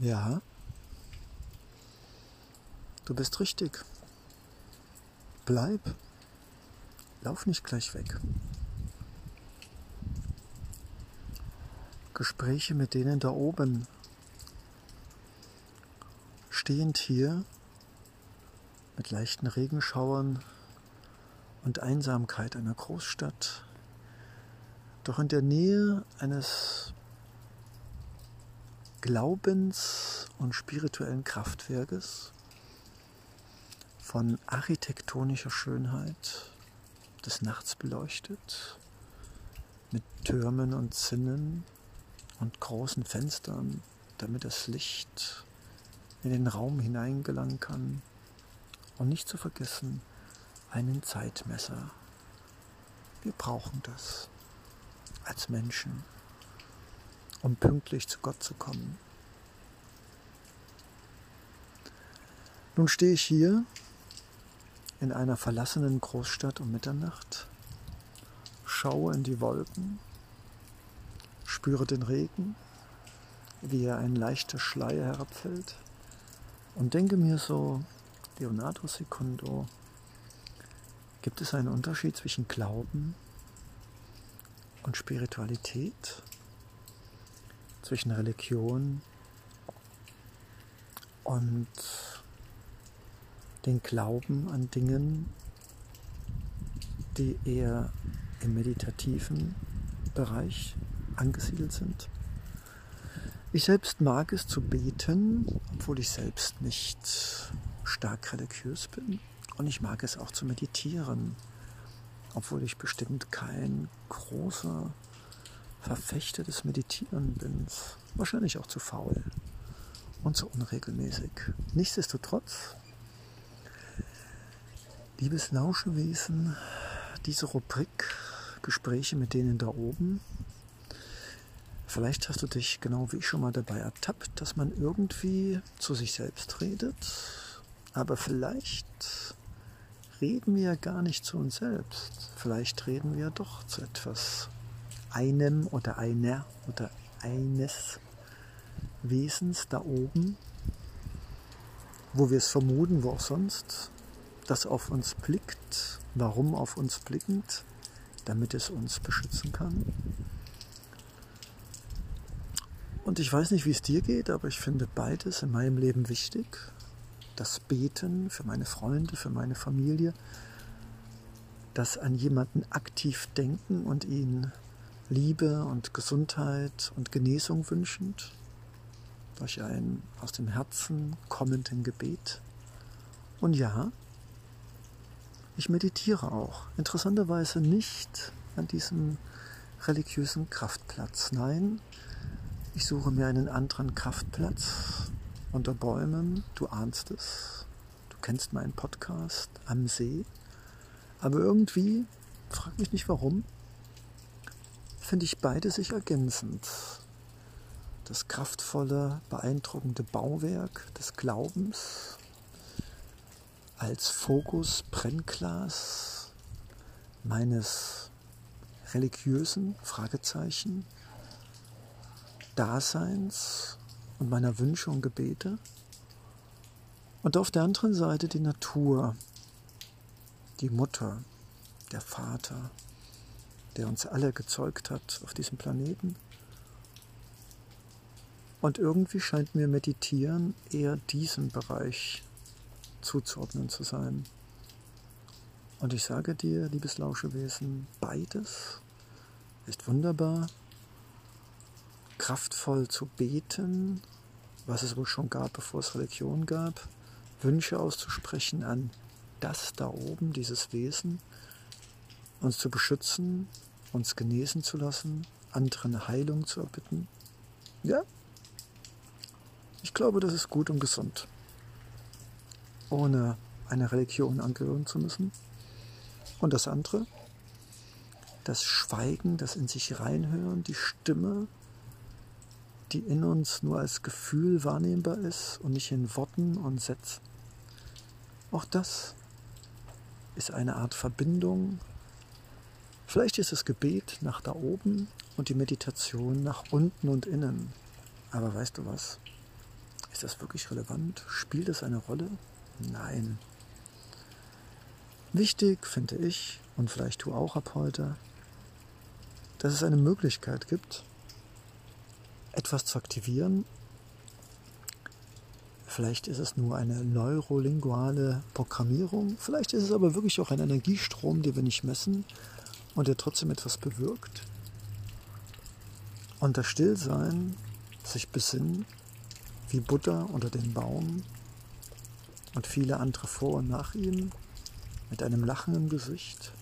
Ja, du bist richtig. Bleib. Lauf nicht gleich weg. Gespräche mit denen da oben. Stehend hier mit leichten Regenschauern und Einsamkeit einer Großstadt, doch in der Nähe eines Glaubens- und spirituellen Kraftwerkes von architektonischer Schönheit, des Nachts beleuchtet, mit Türmen und Zinnen und großen Fenstern, damit das Licht in den Raum hineingelangen kann. Und nicht zu vergessen, einen Zeitmesser. Wir brauchen das als Menschen um pünktlich zu Gott zu kommen. Nun stehe ich hier in einer verlassenen Großstadt um Mitternacht, schaue in die Wolken, spüre den Regen, wie er ein leichter Schleier herabfällt und denke mir so, Leonardo Secundo, gibt es einen Unterschied zwischen Glauben und Spiritualität? Zwischen Religion und den Glauben an Dingen, die eher im meditativen Bereich angesiedelt sind. Ich selbst mag es zu beten, obwohl ich selbst nicht stark religiös bin. Und ich mag es auch zu meditieren, obwohl ich bestimmt kein großer Verfechter des Meditieren bin. Wahrscheinlich auch zu faul und zu unregelmäßig. Nichtsdestotrotz, liebes Lauschewesen, diese Rubrik Gespräche mit denen da oben. Vielleicht hast du dich genau wie ich schon mal dabei ertappt, dass man irgendwie zu sich selbst redet, aber vielleicht reden wir gar nicht zu uns selbst. Vielleicht reden wir doch zu etwas einem oder einer oder eines Wesens da oben, wo wir es vermuten, wo auch sonst, das auf uns blickt. Warum auf uns blickend? Damit es uns beschützen kann. Und ich weiß nicht, wie es dir geht, aber ich finde beides in meinem Leben wichtig. Das Beten für meine Freunde, für meine Familie, das an jemanden aktiv denken und ihn Liebe und Gesundheit und Genesung wünschend durch ein aus dem Herzen kommenden Gebet. Und ja, ich meditiere auch. Interessanterweise nicht an diesem religiösen Kraftplatz. Nein, ich suche mir einen anderen Kraftplatz unter Bäumen. Du ahnst es. Du kennst meinen Podcast am See. Aber irgendwie, frag mich nicht warum, finde ich beide sich ergänzend. Das kraftvolle, beeindruckende Bauwerk des Glaubens als Fokus, Brennglas meines religiösen Fragezeichen Daseins und meiner Wünsche und Gebete. Und auf der anderen Seite die Natur, die Mutter, der Vater, der uns alle gezeugt hat auf diesem Planeten. Und irgendwie scheint mir Meditieren eher diesem Bereich zuzuordnen zu sein. Und ich sage dir, liebes Lauschewesen, beides ist wunderbar. Kraftvoll zu beten, was es wohl schon gab, bevor es Religion gab. Wünsche auszusprechen an das da oben, dieses Wesen, uns zu beschützen, uns genesen zu lassen, anderen Heilung zu erbitten. Ja, ich glaube, das ist gut und gesund, ohne einer Religion angehören zu müssen. Und das andere, das Schweigen, das in sich reinhören, die Stimme, die in uns nur als Gefühl wahrnehmbar ist und nicht in Worten und Sätzen. Auch das ist eine Art Verbindung Vielleicht ist das Gebet nach da oben und die Meditation nach unten und innen. Aber weißt du was? Ist das wirklich relevant? Spielt es eine Rolle? Nein. Wichtig finde ich, und vielleicht du auch ab heute, dass es eine Möglichkeit gibt, etwas zu aktivieren. Vielleicht ist es nur eine neurolinguale Programmierung, vielleicht ist es aber wirklich auch ein Energiestrom, den wir nicht messen und der trotzdem etwas bewirkt. Und das Stillsein, sich besinnen, wie Buddha unter den Baum und viele andere vor und nach ihm, mit einem Lachen im Gesicht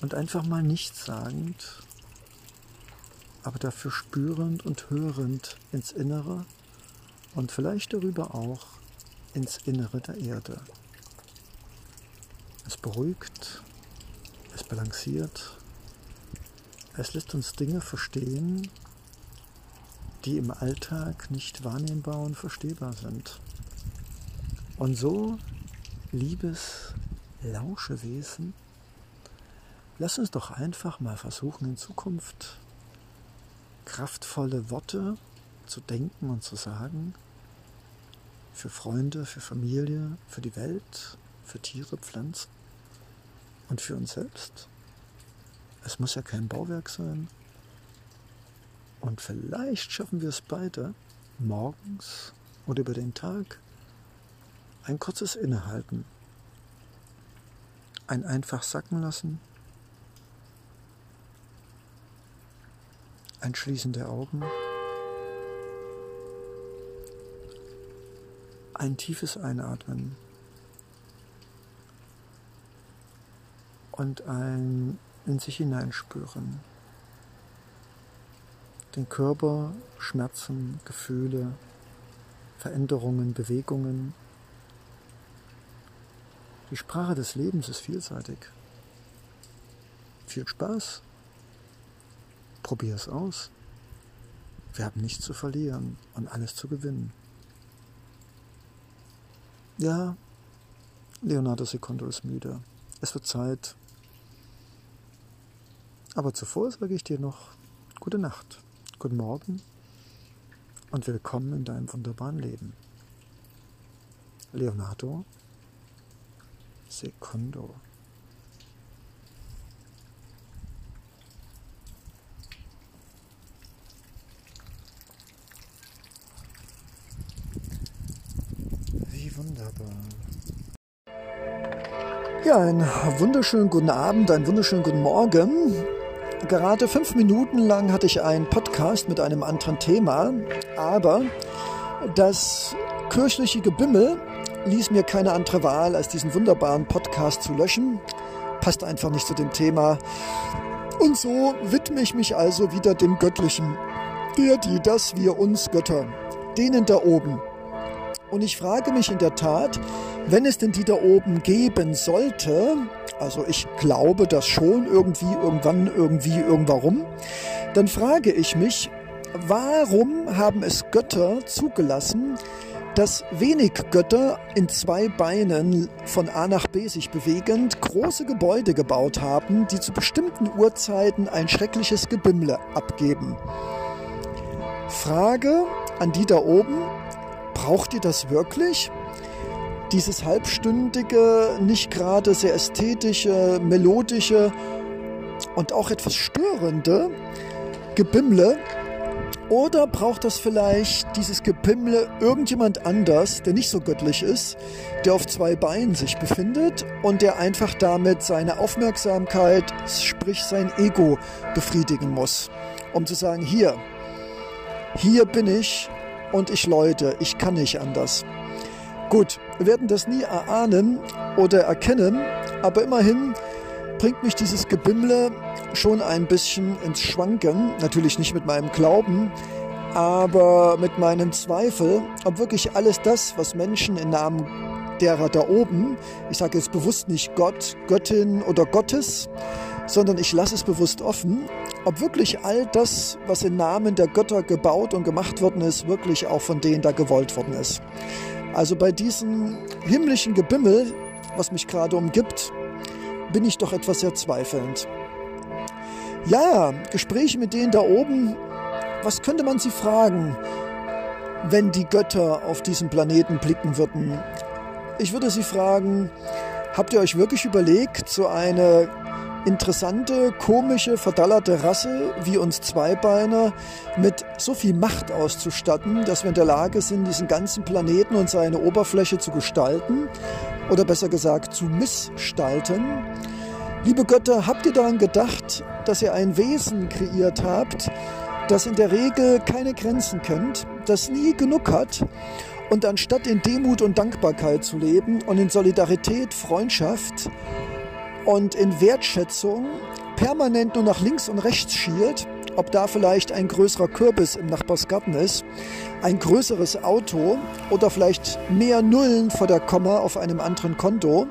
und einfach mal nichts sagend, aber dafür spürend und hörend ins Innere und vielleicht darüber auch ins Innere der Erde. Es beruhigt, balanciert, es lässt uns Dinge verstehen, die im Alltag nicht wahrnehmbar und verstehbar sind. Und so, liebes Lauschewesen, lass uns doch einfach mal versuchen, in Zukunft kraftvolle Worte zu denken und zu sagen. Für Freunde, für Familie, für die Welt, für Tiere, Pflanzen und für uns selbst. Es muss ja kein Bauwerk sein. Und vielleicht schaffen wir es beide, morgens oder über den Tag, ein kurzes Innehalten, ein einfach sacken lassen, ein Schließen der Augen, ein tiefes Einatmen und ein in sich hineinspüren. Den Körper, Schmerzen, Gefühle, Veränderungen, Bewegungen. Die Sprache des Lebens ist vielseitig. Viel Spaß. Probier es aus. Wir haben nichts zu verlieren und alles zu gewinnen. Ja, Leonardo Secondo ist müde. Es wird Zeit, aber zuvor sage ich dir noch gute Nacht, guten Morgen und willkommen in deinem wunderbaren Leben. Leonardo Secondo. Wie wunderbar. Ja, einen wunderschönen guten Abend, einen wunderschönen guten Morgen. Gerade fünf Minuten lang hatte ich einen Podcast mit einem anderen Thema, aber das kirchliche Gebimmel ließ mir keine andere Wahl, als diesen wunderbaren Podcast zu löschen. Passt einfach nicht zu dem Thema. Und so widme ich mich also wieder dem Göttlichen. Der, die, das, wir, uns Götter. Denen da oben. Und ich frage mich in der Tat, wenn es denn die da oben geben sollte, also ich glaube das schon irgendwie, irgendwann, irgendwie, irgendwarum, dann frage ich mich, warum haben es Götter zugelassen, dass wenig Götter in zwei Beinen von A nach B sich bewegend große Gebäude gebaut haben, die zu bestimmten Uhrzeiten ein schreckliches Gebimmle abgeben. Frage an die da oben, braucht ihr das wirklich? Dieses halbstündige, nicht gerade sehr ästhetische, melodische und auch etwas störende Gebimmle? Oder braucht das vielleicht dieses Gebimmle irgendjemand anders, der nicht so göttlich ist, der auf zwei Beinen sich befindet und der einfach damit seine Aufmerksamkeit, sprich sein Ego, befriedigen muss? Um zu sagen, hier, hier bin ich und ich läute, ich kann nicht anders. Gut, wir werden das nie erahnen oder erkennen, aber immerhin bringt mich dieses Gebimmle schon ein bisschen ins Schwanken. Natürlich nicht mit meinem Glauben, aber mit meinem Zweifel, ob wirklich alles das, was Menschen im Namen derer da oben, ich sage jetzt bewusst nicht Gott, Göttin oder Gottes, sondern ich lasse es bewusst offen, ob wirklich all das, was im Namen der Götter gebaut und gemacht worden ist, wirklich auch von denen da gewollt worden ist. Also bei diesem himmlischen Gebimmel, was mich gerade umgibt, bin ich doch etwas sehr zweifelnd. Ja, Gespräche mit denen da oben, was könnte man sie fragen? wenn die Götter auf diesen Planeten blicken würden? Ich würde Sie fragen, habt ihr euch wirklich überlegt, so eine interessante, komische, verdallerte Rasse wie uns Zweibeiner mit so viel Macht auszustatten, dass wir in der Lage sind, diesen ganzen Planeten und seine Oberfläche zu gestalten oder besser gesagt zu missgestalten. Liebe Götter, habt ihr daran gedacht, dass ihr ein Wesen kreiert habt, das in der Regel keine Grenzen kennt, das nie genug hat und anstatt in Demut und Dankbarkeit zu leben und in Solidarität, Freundschaft und in Wertschätzung permanent nur nach links und rechts schielt, ob da vielleicht ein größerer Kürbis im Nachbarsgarten ist, ein größeres Auto oder vielleicht mehr Nullen vor der Komma auf einem anderen Konto.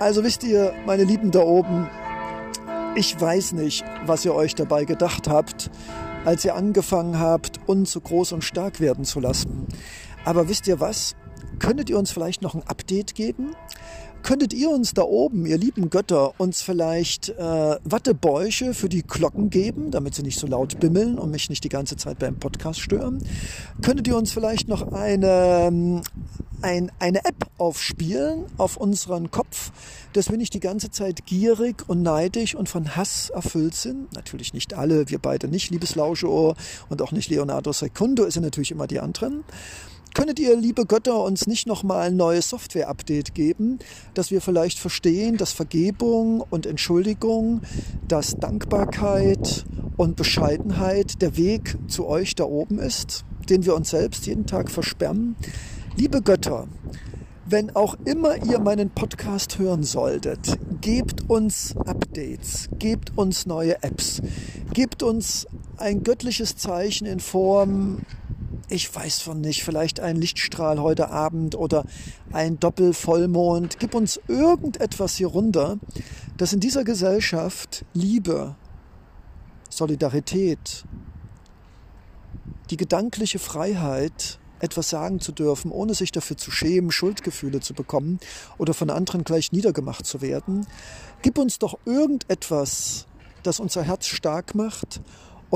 Also wisst ihr, meine Lieben da oben, ich weiß nicht, was ihr euch dabei gedacht habt, als ihr angefangen habt, uns so groß und stark werden zu lassen. Aber wisst ihr was? Könntet ihr uns vielleicht noch ein Update geben? Könntet ihr uns da oben, ihr lieben Götter, uns vielleicht äh, Wattebäuche für die Glocken geben, damit sie nicht so laut bimmeln und mich nicht die ganze Zeit beim Podcast stören? Könntet ihr uns vielleicht noch eine, ähm, ein, eine App aufspielen auf unseren Kopf, dass wir nicht die ganze Zeit gierig und neidisch und von Hass erfüllt sind? Natürlich nicht alle, wir beide nicht, liebes Lauscheohr und auch nicht Leonardo Secundo, ist ja natürlich immer die anderen. Könntet ihr, liebe Götter, uns nicht nochmal ein neues Software-Update geben, dass wir vielleicht verstehen, dass Vergebung und Entschuldigung, dass Dankbarkeit und Bescheidenheit der Weg zu euch da oben ist, den wir uns selbst jeden Tag versperren? Liebe Götter, wenn auch immer ihr meinen Podcast hören solltet, gebt uns Updates, gebt uns neue Apps, gebt uns ein göttliches Zeichen in Form ich weiß von nicht, vielleicht ein Lichtstrahl heute Abend oder ein Doppelvollmond. Gib uns irgendetwas hier runter, das in dieser Gesellschaft Liebe, Solidarität, die gedankliche Freiheit, etwas sagen zu dürfen, ohne sich dafür zu schämen, Schuldgefühle zu bekommen oder von anderen gleich niedergemacht zu werden. Gib uns doch irgendetwas, das unser Herz stark macht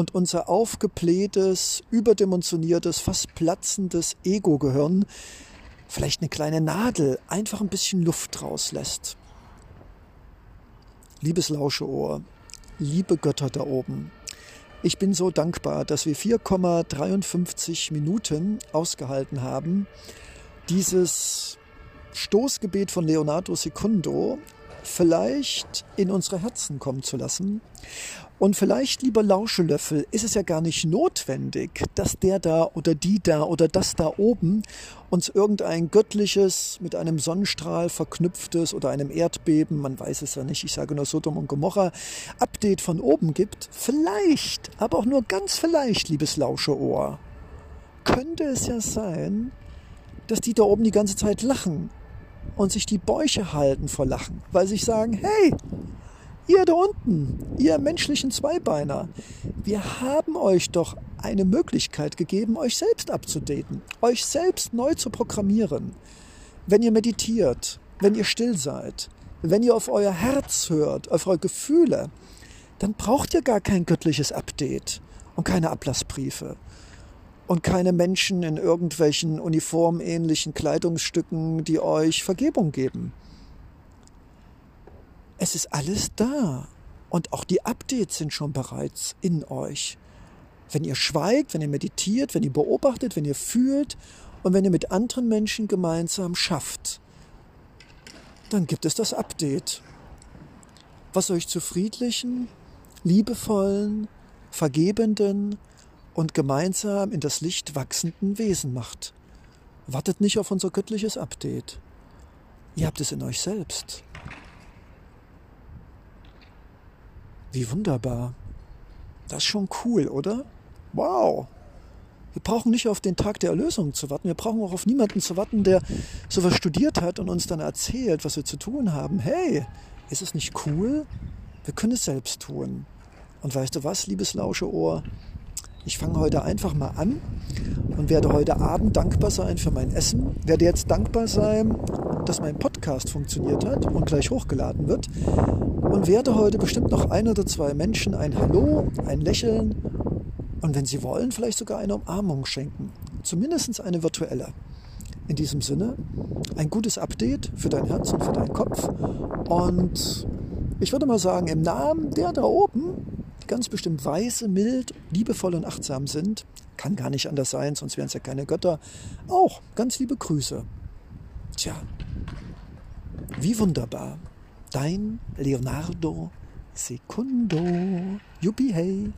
und unser aufgeblähtes, überdimensioniertes, fast platzendes Ego-Gehirn vielleicht eine kleine Nadel einfach ein bisschen Luft rauslässt. Liebes Lauscheohr, liebe Götter da oben, ich bin so dankbar, dass wir 4,53 Minuten ausgehalten haben, dieses Stoßgebet von Leonardo Secundo vielleicht in unsere Herzen kommen zu lassen und vielleicht, lieber Lauschelöffel, ist es ja gar nicht notwendig, dass der da oder die da oder das da oben uns irgendein göttliches, mit einem Sonnenstrahl verknüpftes oder einem Erdbeben, man weiß es ja nicht, ich sage nur Sodom und Gomorra, Update von oben gibt. Vielleicht, aber auch nur ganz vielleicht, liebes Lauscheohr, könnte es ja sein, dass die da oben die ganze Zeit lachen und sich die Bäuche halten vor Lachen, weil sie sich sagen, hey, Ihr da unten, ihr menschlichen Zweibeiner, wir haben euch doch eine Möglichkeit gegeben, euch selbst abzudaten, euch selbst neu zu programmieren. Wenn ihr meditiert, wenn ihr still seid, wenn ihr auf euer Herz hört, auf eure Gefühle, dann braucht ihr gar kein göttliches Update und keine Ablassbriefe und keine Menschen in irgendwelchen uniformähnlichen Kleidungsstücken, die euch Vergebung geben. Es ist alles da. Und auch die Updates sind schon bereits in euch. Wenn ihr schweigt, wenn ihr meditiert, wenn ihr beobachtet, wenn ihr fühlt und wenn ihr mit anderen Menschen gemeinsam schafft, dann gibt es das Update, was euch zu friedlichen, liebevollen, vergebenden und gemeinsam in das Licht wachsenden Wesen macht. Wartet nicht auf unser göttliches Update. Ihr habt es in euch selbst. Wie wunderbar. Das ist schon cool, oder? Wow. Wir brauchen nicht auf den Tag der Erlösung zu warten. Wir brauchen auch auf niemanden zu warten, der sowas studiert hat und uns dann erzählt, was wir zu tun haben. Hey, ist es nicht cool? Wir können es selbst tun. Und weißt du was, liebes Lauscheohr? Ich fange heute einfach mal an und werde heute Abend dankbar sein für mein Essen. Werde jetzt dankbar sein, dass mein Podcast funktioniert hat und gleich hochgeladen wird. Und werde heute bestimmt noch ein oder zwei Menschen ein Hallo, ein Lächeln Und wenn Sie wollen, vielleicht sogar eine Umarmung schenken. Zumindest eine virtuelle. In diesem Sinne, ein gutes Update für dein Herz und für deinen Kopf. Und ich würde mal sagen, im Namen der da oben, ganz bestimmt weise, mild, liebevoll und achtsam sind, kann gar nicht anders sein, sonst wären es ja keine Götter, auch ganz liebe Grüße. Tja, wie wunderbar. Dein Leonardo Secundo. Juppie, hey.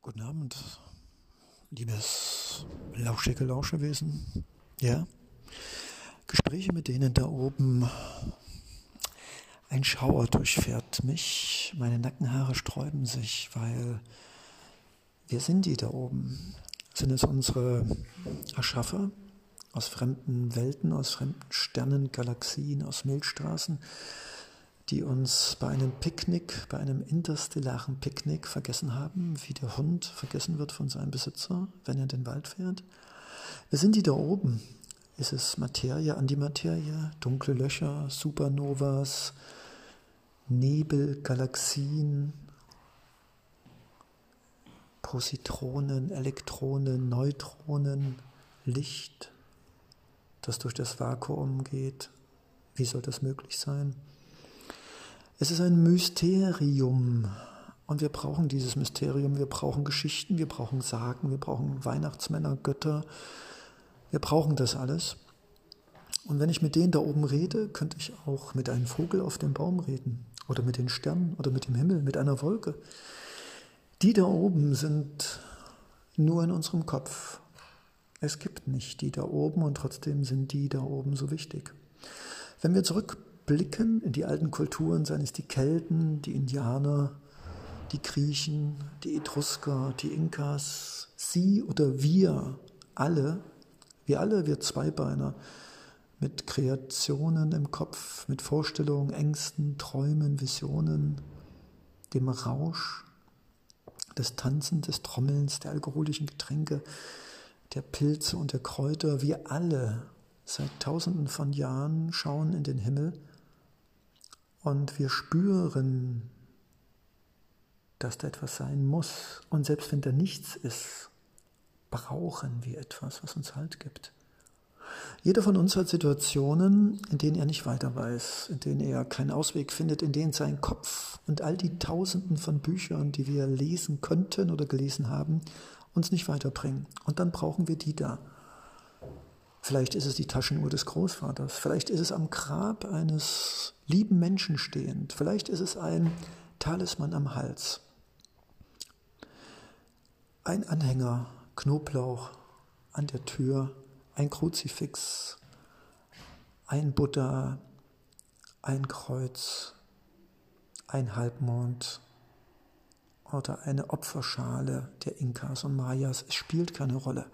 Guten Abend, liebes lauschige Lauschewesen. Ja, Gespräche mit denen da oben. Ein Schauer durchfährt mich, meine Nackenhaare sträuben sich, weil wir sind die da oben. Sind es unsere Erschaffer aus fremden Welten, aus fremden Sternen, Galaxien, aus Milchstraßen, die uns bei einem Picknick, bei einem interstellaren Picknick vergessen haben, wie der Hund vergessen wird von seinem Besitzer, wenn er in den Wald fährt. Wir sind die da oben, ist es Materie, Antimaterie, dunkle Löcher, Supernovas, Nebel, Galaxien, Positronen, Elektronen, Neutronen, Licht, das durch das Vakuum geht. Wie soll das möglich sein? Es ist ein Mysterium und wir brauchen dieses Mysterium. Wir brauchen Geschichten, wir brauchen Sagen, wir brauchen Weihnachtsmänner, Götter, wir brauchen das alles. Und wenn ich mit denen da oben rede, könnte ich auch mit einem Vogel auf dem Baum reden oder mit den Sternen oder mit dem Himmel, mit einer Wolke. Die da oben sind nur in unserem Kopf. Es gibt nicht die da oben und trotzdem sind die da oben so wichtig. Wenn wir zurückblicken in die alten Kulturen, seien es die Kelten, die Indianer, die Griechen, die Etrusker, die Inkas, sie oder wir alle wir alle, wir Zweibeiner, mit Kreationen im Kopf, mit Vorstellungen, Ängsten, Träumen, Visionen, dem Rausch des Tanzens, des Trommelns, der alkoholischen Getränke, der Pilze und der Kräuter. Wir alle seit tausenden von Jahren schauen in den Himmel und wir spüren, dass da etwas sein muss. Und selbst wenn da nichts ist, brauchen wir etwas, was uns Halt gibt. Jeder von uns hat Situationen, in denen er nicht weiter weiß, in denen er keinen Ausweg findet, in denen sein Kopf und all die Tausenden von Büchern, die wir lesen könnten oder gelesen haben, uns nicht weiterbringen. Und dann brauchen wir die da. Vielleicht ist es die Taschenuhr des Großvaters, vielleicht ist es am Grab eines lieben Menschen stehend, vielleicht ist es ein Talisman am Hals, ein Anhänger Knoblauch an der Tür, ein Kruzifix, ein Buddha, ein Kreuz, ein Halbmond oder eine Opferschale der Inkas und Mayas. Es spielt keine Rolle.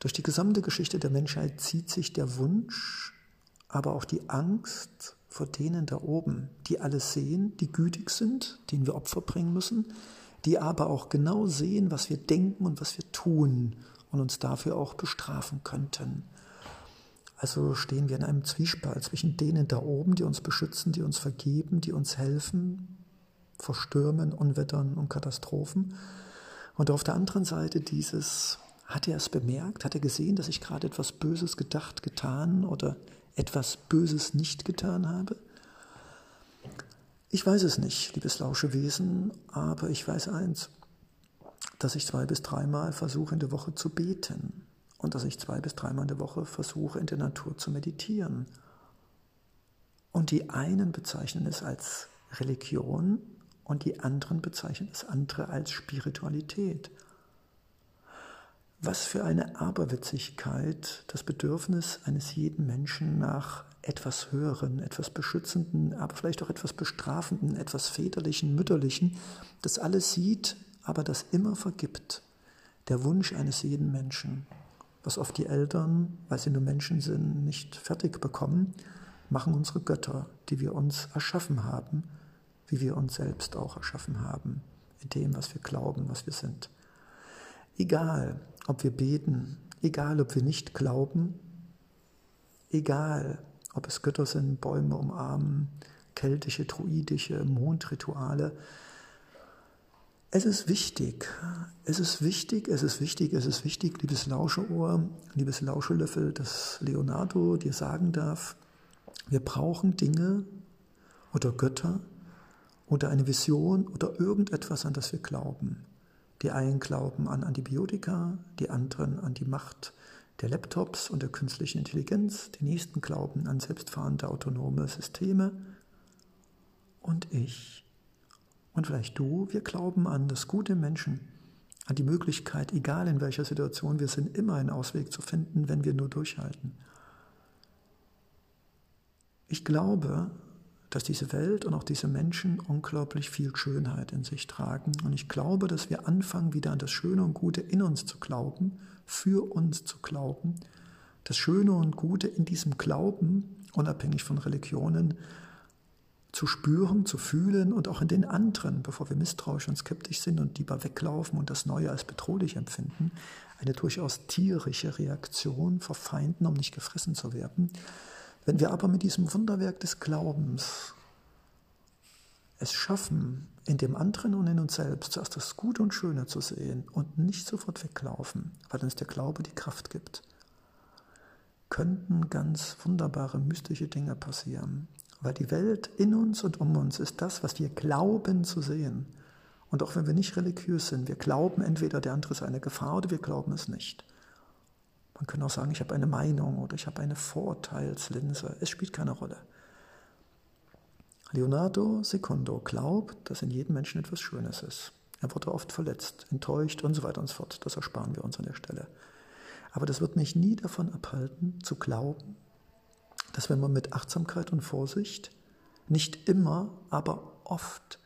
Durch die gesamte Geschichte der Menschheit zieht sich der Wunsch, aber auch die Angst vor denen da oben, die alles sehen, die gütig sind, denen wir Opfer bringen müssen, die aber auch genau sehen, was wir denken und was wir tun und uns dafür auch bestrafen könnten. Also stehen wir in einem Zwiespalt zwischen denen da oben, die uns beschützen, die uns vergeben, die uns helfen vor Stürmen, Unwettern und Katastrophen. Und auf der anderen Seite dieses, hat er es bemerkt, hat er gesehen, dass ich gerade etwas Böses gedacht, getan oder etwas Böses nicht getan habe? Ich weiß es nicht, liebes Lauschewesen, aber ich weiß eins, dass ich zwei bis dreimal versuche in der Woche zu beten und dass ich zwei bis dreimal in der Woche versuche in der Natur zu meditieren. Und die einen bezeichnen es als Religion und die anderen bezeichnen das andere als Spiritualität. Was für eine Aberwitzigkeit das Bedürfnis eines jeden Menschen nach etwas Höheren, etwas Beschützenden, aber vielleicht auch etwas Bestrafenden, etwas Väterlichen, Mütterlichen, das alles sieht, aber das immer vergibt. Der Wunsch eines jeden Menschen, was oft die Eltern, weil sie nur Menschen sind, nicht fertig bekommen, machen unsere Götter, die wir uns erschaffen haben, wie wir uns selbst auch erschaffen haben, in dem, was wir glauben, was wir sind. Egal, ob wir beten, egal, ob wir nicht glauben, egal, ob es Götter sind, Bäume umarmen, keltische, druidische Mondrituale. Es ist wichtig, es ist wichtig, es ist wichtig, es ist wichtig, liebes Lauscheohr, liebes Lauschelöffel, dass Leonardo dir sagen darf, wir brauchen Dinge oder Götter oder eine Vision oder irgendetwas, an das wir glauben. Die einen glauben an Antibiotika, die anderen an die Macht der Laptops und der künstlichen Intelligenz, die nächsten glauben an selbstfahrende autonome Systeme. Und ich und vielleicht du, wir glauben an das gute Menschen, an die Möglichkeit, egal in welcher Situation wir sind, immer einen Ausweg zu finden, wenn wir nur durchhalten. Ich glaube, dass diese Welt und auch diese Menschen unglaublich viel Schönheit in sich tragen. Und ich glaube, dass wir anfangen, wieder an das Schöne und Gute in uns zu glauben, für uns zu glauben. Das Schöne und Gute in diesem Glauben, unabhängig von Religionen, zu spüren, zu fühlen und auch in den anderen, bevor wir misstrauisch und skeptisch sind und lieber weglaufen und das Neue als bedrohlich empfinden, eine durchaus tierische Reaktion vor Feinden, um nicht gefressen zu werden. Wenn wir aber mit diesem Wunderwerk des Glaubens es schaffen, in dem anderen und in uns selbst zuerst das Gute und Schöne zu sehen und nicht sofort weglaufen, weil uns der Glaube die Kraft gibt, könnten ganz wunderbare, mystische Dinge passieren. Weil die Welt in uns und um uns ist das, was wir glauben zu sehen. Und auch wenn wir nicht religiös sind, wir glauben entweder der andere ist eine Gefahr oder wir glauben es nicht. Man kann auch sagen, ich habe eine Meinung oder ich habe eine Vorteilslinse. Es spielt keine Rolle. Leonardo Secundo glaubt, dass in jedem Menschen etwas Schönes ist. Er wurde oft verletzt, enttäuscht und so weiter und so fort. Das ersparen wir uns an der Stelle. Aber das wird mich nie davon abhalten, zu glauben, dass wenn man mit Achtsamkeit und Vorsicht nicht immer, aber oft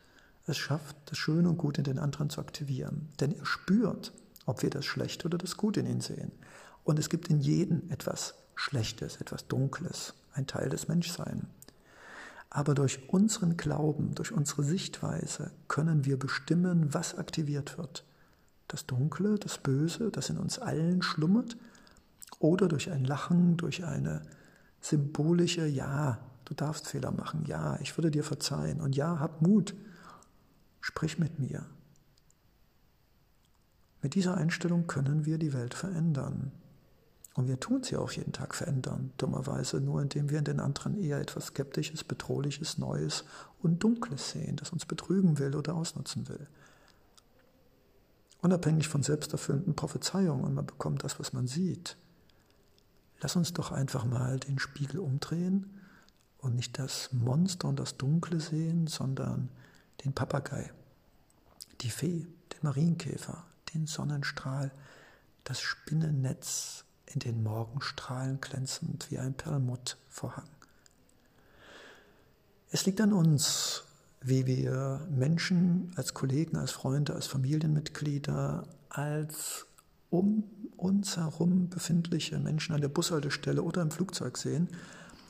es schafft, das Schöne und Gute in den anderen zu aktivieren. Denn er spürt, ob wir das Schlechte oder das Gute in ihn sehen. Und es gibt in jedem etwas Schlechtes, etwas Dunkles, ein Teil des Menschseins. Aber durch unseren Glauben, durch unsere Sichtweise können wir bestimmen, was aktiviert wird. Das Dunkle, das Böse, das in uns allen schlummert, oder durch ein Lachen, durch eine symbolische Ja, du darfst Fehler machen, ja, ich würde dir verzeihen und ja, hab Mut, sprich mit mir. Mit dieser Einstellung können wir die Welt verändern. Und wir tun sie auch jeden Tag verändern, dummerweise nur indem wir in den anderen eher etwas Skeptisches, Bedrohliches, Neues und Dunkles sehen, das uns betrügen will oder ausnutzen will. Unabhängig von selbsterfüllenden Prophezeiungen und man bekommt das, was man sieht. Lass uns doch einfach mal den Spiegel umdrehen und nicht das Monster und das Dunkle sehen, sondern den Papagei, die Fee, den Marienkäfer, den Sonnenstrahl, das Spinnennetz in den Morgenstrahlen glänzend wie ein Perlmuttvorhang. Es liegt an uns, wie wir Menschen als Kollegen, als Freunde, als Familienmitglieder, als um uns herum befindliche Menschen an der Bushaltestelle oder im Flugzeug sehen.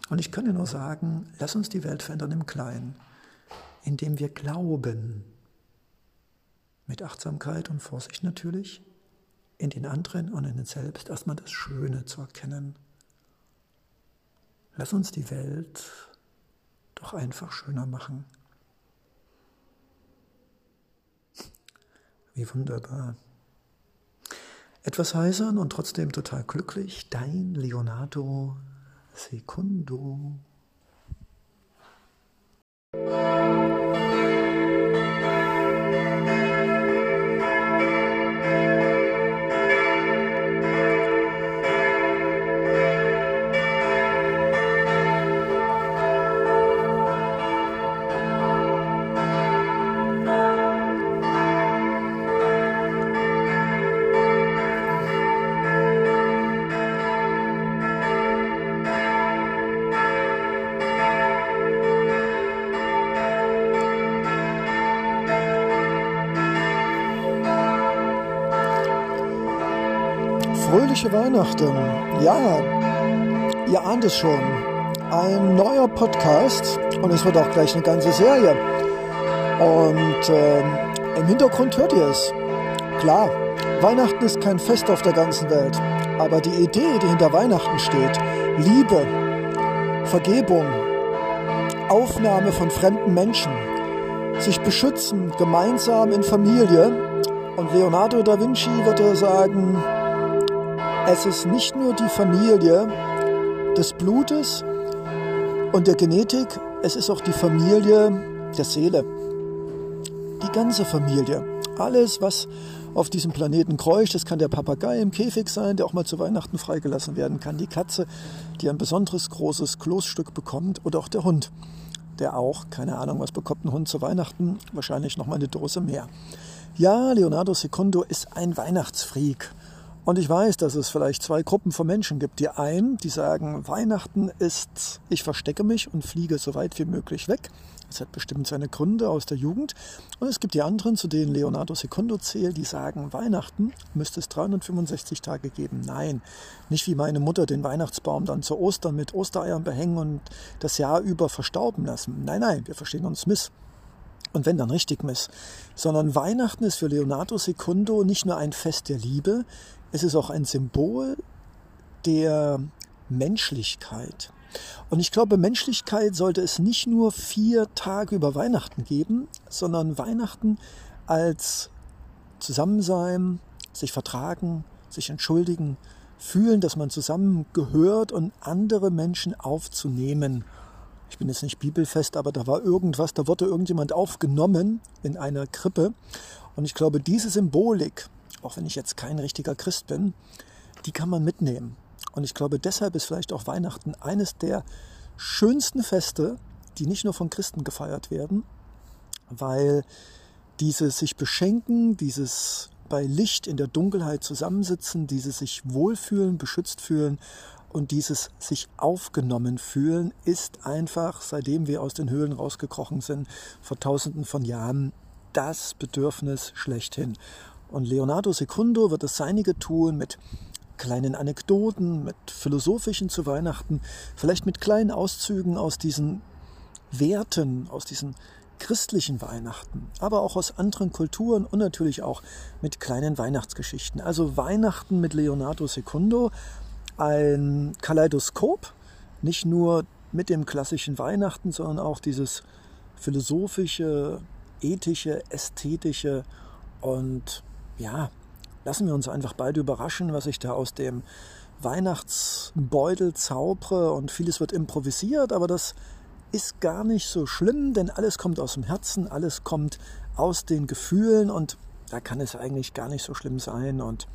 Und ich kann dir nur sagen, lass uns die Welt verändern im Kleinen, indem wir glauben, mit Achtsamkeit und Vorsicht natürlich, in den anderen und in uns selbst erstmal das Schöne zu erkennen. Lass uns die Welt doch einfach schöner machen. Wie wunderbar. Etwas heisern und trotzdem total glücklich, dein Leonardo Secundo. Fröhliche Weihnachten. Ja, ihr ahnt es schon. Ein neuer Podcast und es wird auch gleich eine ganze Serie. Und äh, im Hintergrund hört ihr es. Klar, Weihnachten ist kein Fest auf der ganzen Welt. Aber die Idee, die hinter Weihnachten steht, Liebe, Vergebung, Aufnahme von fremden Menschen, sich beschützen, gemeinsam in Familie. Und Leonardo da Vinci würde sagen, es ist nicht nur die Familie des Blutes und der Genetik, es ist auch die Familie der Seele. Die ganze Familie. Alles, was auf diesem Planeten kreucht. Das kann der Papagei im Käfig sein, der auch mal zu Weihnachten freigelassen werden kann. Die Katze, die ein besonderes großes Kloßstück bekommt. Oder auch der Hund, der auch, keine Ahnung, was bekommt ein Hund zu Weihnachten? Wahrscheinlich noch mal eine Dose mehr. Ja, Leonardo Secundo ist ein Weihnachtsfreak. Und ich weiß, dass es vielleicht zwei Gruppen von Menschen gibt. Die einen, die sagen, Weihnachten ist, ich verstecke mich und fliege so weit wie möglich weg. Das hat bestimmt seine Gründe aus der Jugend. Und es gibt die anderen, zu denen Leonardo Secundo zählt, die sagen, Weihnachten müsste es 365 Tage geben. Nein, nicht wie meine Mutter den Weihnachtsbaum dann zu Ostern mit Ostereiern behängen und das Jahr über verstauben lassen. Nein, nein, wir verstehen uns miss. Und wenn dann richtig miss. Sondern Weihnachten ist für Leonardo Secundo nicht nur ein Fest der Liebe, es ist auch ein Symbol der Menschlichkeit. Und ich glaube, Menschlichkeit sollte es nicht nur vier Tage über Weihnachten geben, sondern Weihnachten als Zusammensein, sich vertragen, sich entschuldigen, fühlen, dass man zusammengehört und andere Menschen aufzunehmen. Ich bin jetzt nicht bibelfest, aber da war irgendwas, da wurde irgendjemand aufgenommen in einer Krippe. Und ich glaube, diese Symbolik, auch wenn ich jetzt kein richtiger Christ bin, die kann man mitnehmen. Und ich glaube, deshalb ist vielleicht auch Weihnachten eines der schönsten Feste, die nicht nur von Christen gefeiert werden, weil dieses sich beschenken, dieses bei Licht in der Dunkelheit zusammensitzen, dieses sich wohlfühlen, beschützt fühlen und dieses sich aufgenommen fühlen, ist einfach, seitdem wir aus den Höhlen rausgekrochen sind, vor tausenden von Jahren, das Bedürfnis schlechthin. Und Leonardo Secundo wird das Seinige tun mit kleinen Anekdoten, mit philosophischen zu Weihnachten, vielleicht mit kleinen Auszügen aus diesen Werten, aus diesen christlichen Weihnachten, aber auch aus anderen Kulturen und natürlich auch mit kleinen Weihnachtsgeschichten. Also Weihnachten mit Leonardo Secundo, ein Kaleidoskop, nicht nur mit dem klassischen Weihnachten, sondern auch dieses philosophische, ethische, ästhetische und ja, lassen wir uns einfach beide überraschen, was ich da aus dem Weihnachtsbeutel zaubere und vieles wird improvisiert, aber das ist gar nicht so schlimm, denn alles kommt aus dem Herzen, alles kommt aus den Gefühlen und da kann es eigentlich gar nicht so schlimm sein und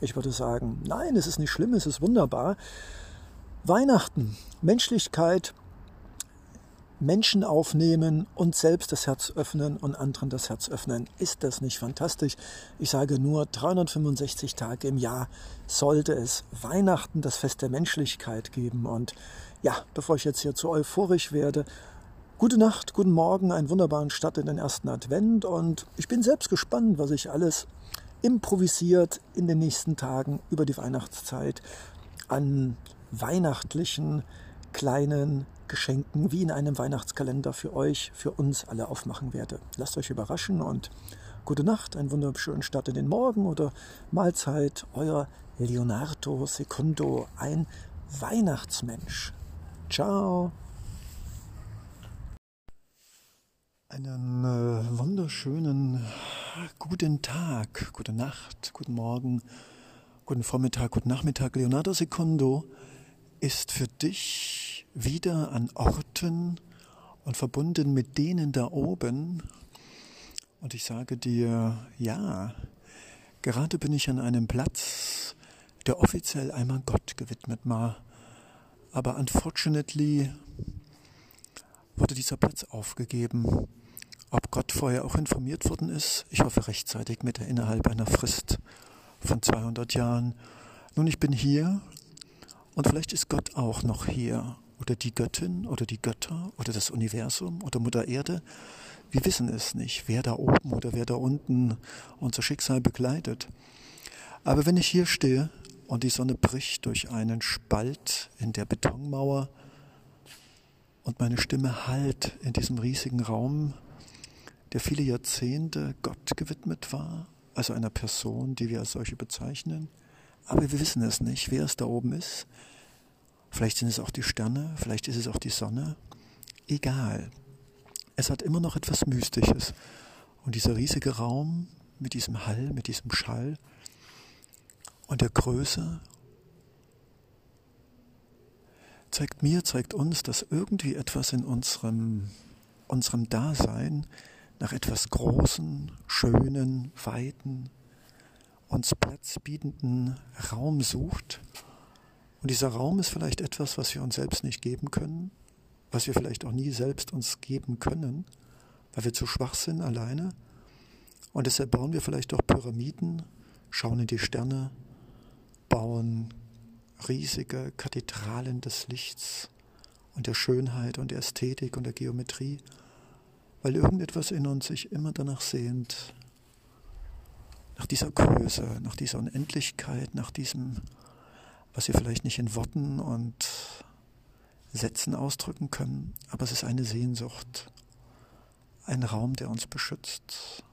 ich würde sagen, nein, es ist nicht schlimm, es ist wunderbar. Weihnachten, Menschlichkeit, Menschen aufnehmen und selbst das Herz öffnen und anderen das Herz öffnen. Ist das nicht fantastisch? Ich sage nur, 365 Tage im Jahr sollte es Weihnachten, das Fest der Menschlichkeit geben. Und ja, bevor ich jetzt hier zu euphorisch werde, gute Nacht, guten Morgen, einen wunderbaren Start in den ersten Advent. Und ich bin selbst gespannt, was ich alles improvisiert in den nächsten Tagen über die Weihnachtszeit an weihnachtlichen kleinen Geschenken wie in einem Weihnachtskalender für euch, für uns alle aufmachen werde. Lasst euch überraschen und gute Nacht, einen wunderschönen Start in den Morgen oder Mahlzeit, euer Leonardo Secundo, ein Weihnachtsmensch. Ciao. Einen äh, wunderschönen guten Tag, gute Nacht, guten Morgen, guten Vormittag, guten Nachmittag. Leonardo Secundo ist für dich wieder an Orten und verbunden mit denen da oben. Und ich sage dir, ja, gerade bin ich an einem Platz, der offiziell einmal Gott gewidmet war. Aber unfortunately wurde dieser Platz aufgegeben. Ob Gott vorher auch informiert worden ist, ich hoffe rechtzeitig mit innerhalb einer Frist von 200 Jahren. Nun, ich bin hier und vielleicht ist Gott auch noch hier oder die Göttin oder die Götter oder das Universum oder Mutter Erde. Wir wissen es nicht, wer da oben oder wer da unten unser Schicksal begleitet. Aber wenn ich hier stehe und die Sonne bricht durch einen Spalt in der Betonmauer und meine Stimme hallt in diesem riesigen Raum, der viele Jahrzehnte Gott gewidmet war, also einer Person, die wir als solche bezeichnen, aber wir wissen es nicht, wer es da oben ist, Vielleicht sind es auch die Sterne, vielleicht ist es auch die Sonne. Egal. es hat immer noch etwas Mystisches. Und dieser riesige Raum mit diesem Hall, mit diesem Schall und der Größe zeigt mir, zeigt uns, dass irgendwie etwas in unserem, unserem Dasein nach etwas Großen, Schönen, Weiten, uns Platz bietenden Raum sucht. Und dieser Raum ist vielleicht etwas, was wir uns selbst nicht geben können, was wir vielleicht auch nie selbst uns geben können, weil wir zu schwach sind alleine. Und deshalb bauen wir vielleicht auch Pyramiden, schauen in die Sterne, bauen riesige Kathedralen des Lichts und der Schönheit und der Ästhetik und der Geometrie, weil irgendetwas in uns sich immer danach sehnt, nach dieser Größe, nach dieser Unendlichkeit, nach diesem, was wir vielleicht nicht in Worten und Sätzen ausdrücken können, aber es ist eine Sehnsucht, ein Raum, der uns beschützt,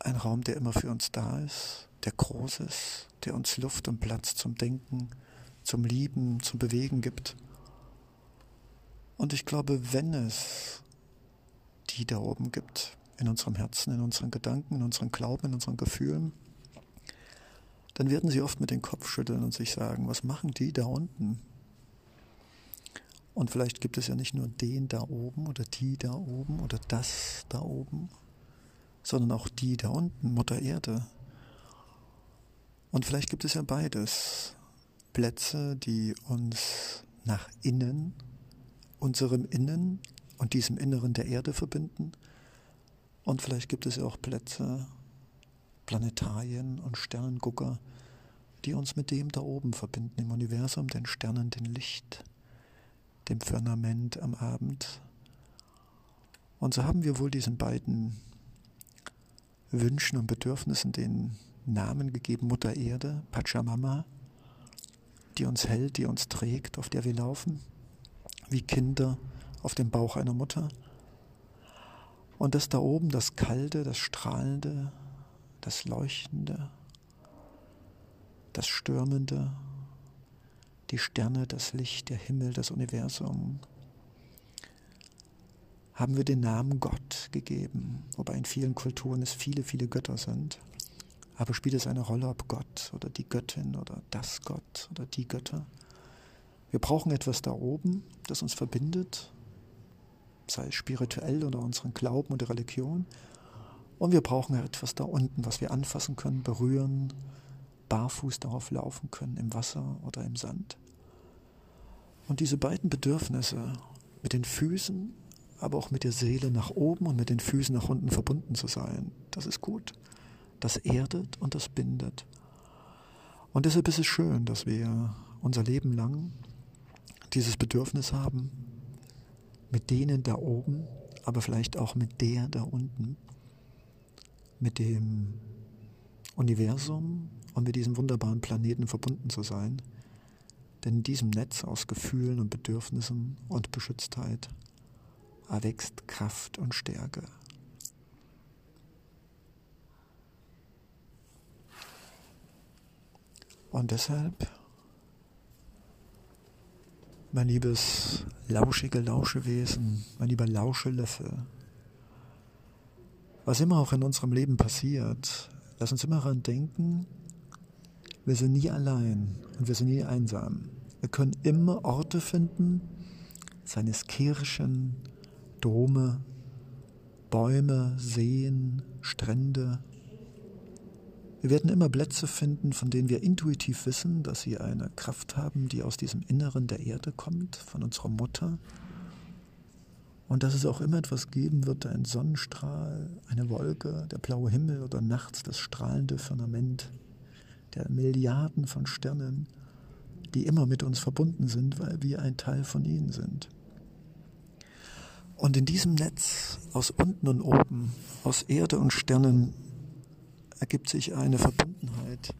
ein Raum, der immer für uns da ist, der groß ist, der uns Luft und Platz zum Denken, zum Lieben, zum Bewegen gibt. Und ich glaube, wenn es die da oben gibt, in unserem Herzen, in unseren Gedanken, in unseren Glauben, in unseren Gefühlen, dann werden sie oft mit dem Kopf schütteln und sich sagen, was machen die da unten? Und vielleicht gibt es ja nicht nur den da oben oder die da oben oder das da oben, sondern auch die da unten, Mutter Erde, und vielleicht gibt es ja beides. Plätze, die uns nach innen, unserem Innen und diesem Inneren der Erde verbinden. Und vielleicht gibt es ja auch Plätze, Planetarien und Sternengucker, die uns mit dem da oben verbinden, im Universum, den Sternen, dem Licht, dem Firmament am Abend. Und so haben wir wohl diesen beiden Wünschen und Bedürfnissen, den Namen gegeben, Mutter Erde, Pachamama, die uns hält, die uns trägt, auf der wir laufen, wie Kinder auf dem Bauch einer Mutter. Und das da oben, das Kalte, das Strahlende, das Leuchtende, das Stürmende, die Sterne, das Licht, der Himmel, das Universum, haben wir den Namen Gott gegeben, wobei in vielen Kulturen es viele, viele Götter sind. Aber spielt es eine Rolle, ob Gott oder die Göttin oder das Gott oder die Götter? Wir brauchen etwas da oben, das uns verbindet, sei es spirituell oder unseren Glauben oder Religion. Und wir brauchen etwas da unten, was wir anfassen können, berühren, barfuß darauf laufen können, im Wasser oder im Sand. Und diese beiden Bedürfnisse, mit den Füßen, aber auch mit der Seele nach oben und mit den Füßen nach unten verbunden zu sein, das ist gut das erdet und das bindet. Und deshalb ist es schön, dass wir unser Leben lang dieses Bedürfnis haben, mit denen da oben, aber vielleicht auch mit der da unten, mit dem Universum und mit diesem wunderbaren Planeten verbunden zu sein. Denn in diesem Netz aus Gefühlen und Bedürfnissen und Beschütztheit erwächst Kraft und Stärke. Und deshalb, mein liebes lauschige Lauschewesen, mein lieber Lauschelöffel, was immer auch in unserem Leben passiert, lass uns immer daran denken, wir sind nie allein und wir sind nie einsam. Wir können immer Orte finden, seines Kirchen, Dome, Bäume, Seen, Strände, wir werden immer Plätze finden, von denen wir intuitiv wissen, dass sie eine Kraft haben, die aus diesem Inneren der Erde kommt, von unserer Mutter. Und dass es auch immer etwas geben wird, ein Sonnenstrahl, eine Wolke, der blaue Himmel oder nachts das strahlende Firmament der Milliarden von Sternen, die immer mit uns verbunden sind, weil wir ein Teil von ihnen sind. Und in diesem Netz aus unten und oben, aus Erde und Sternen, ergibt sich eine Verbundenheit,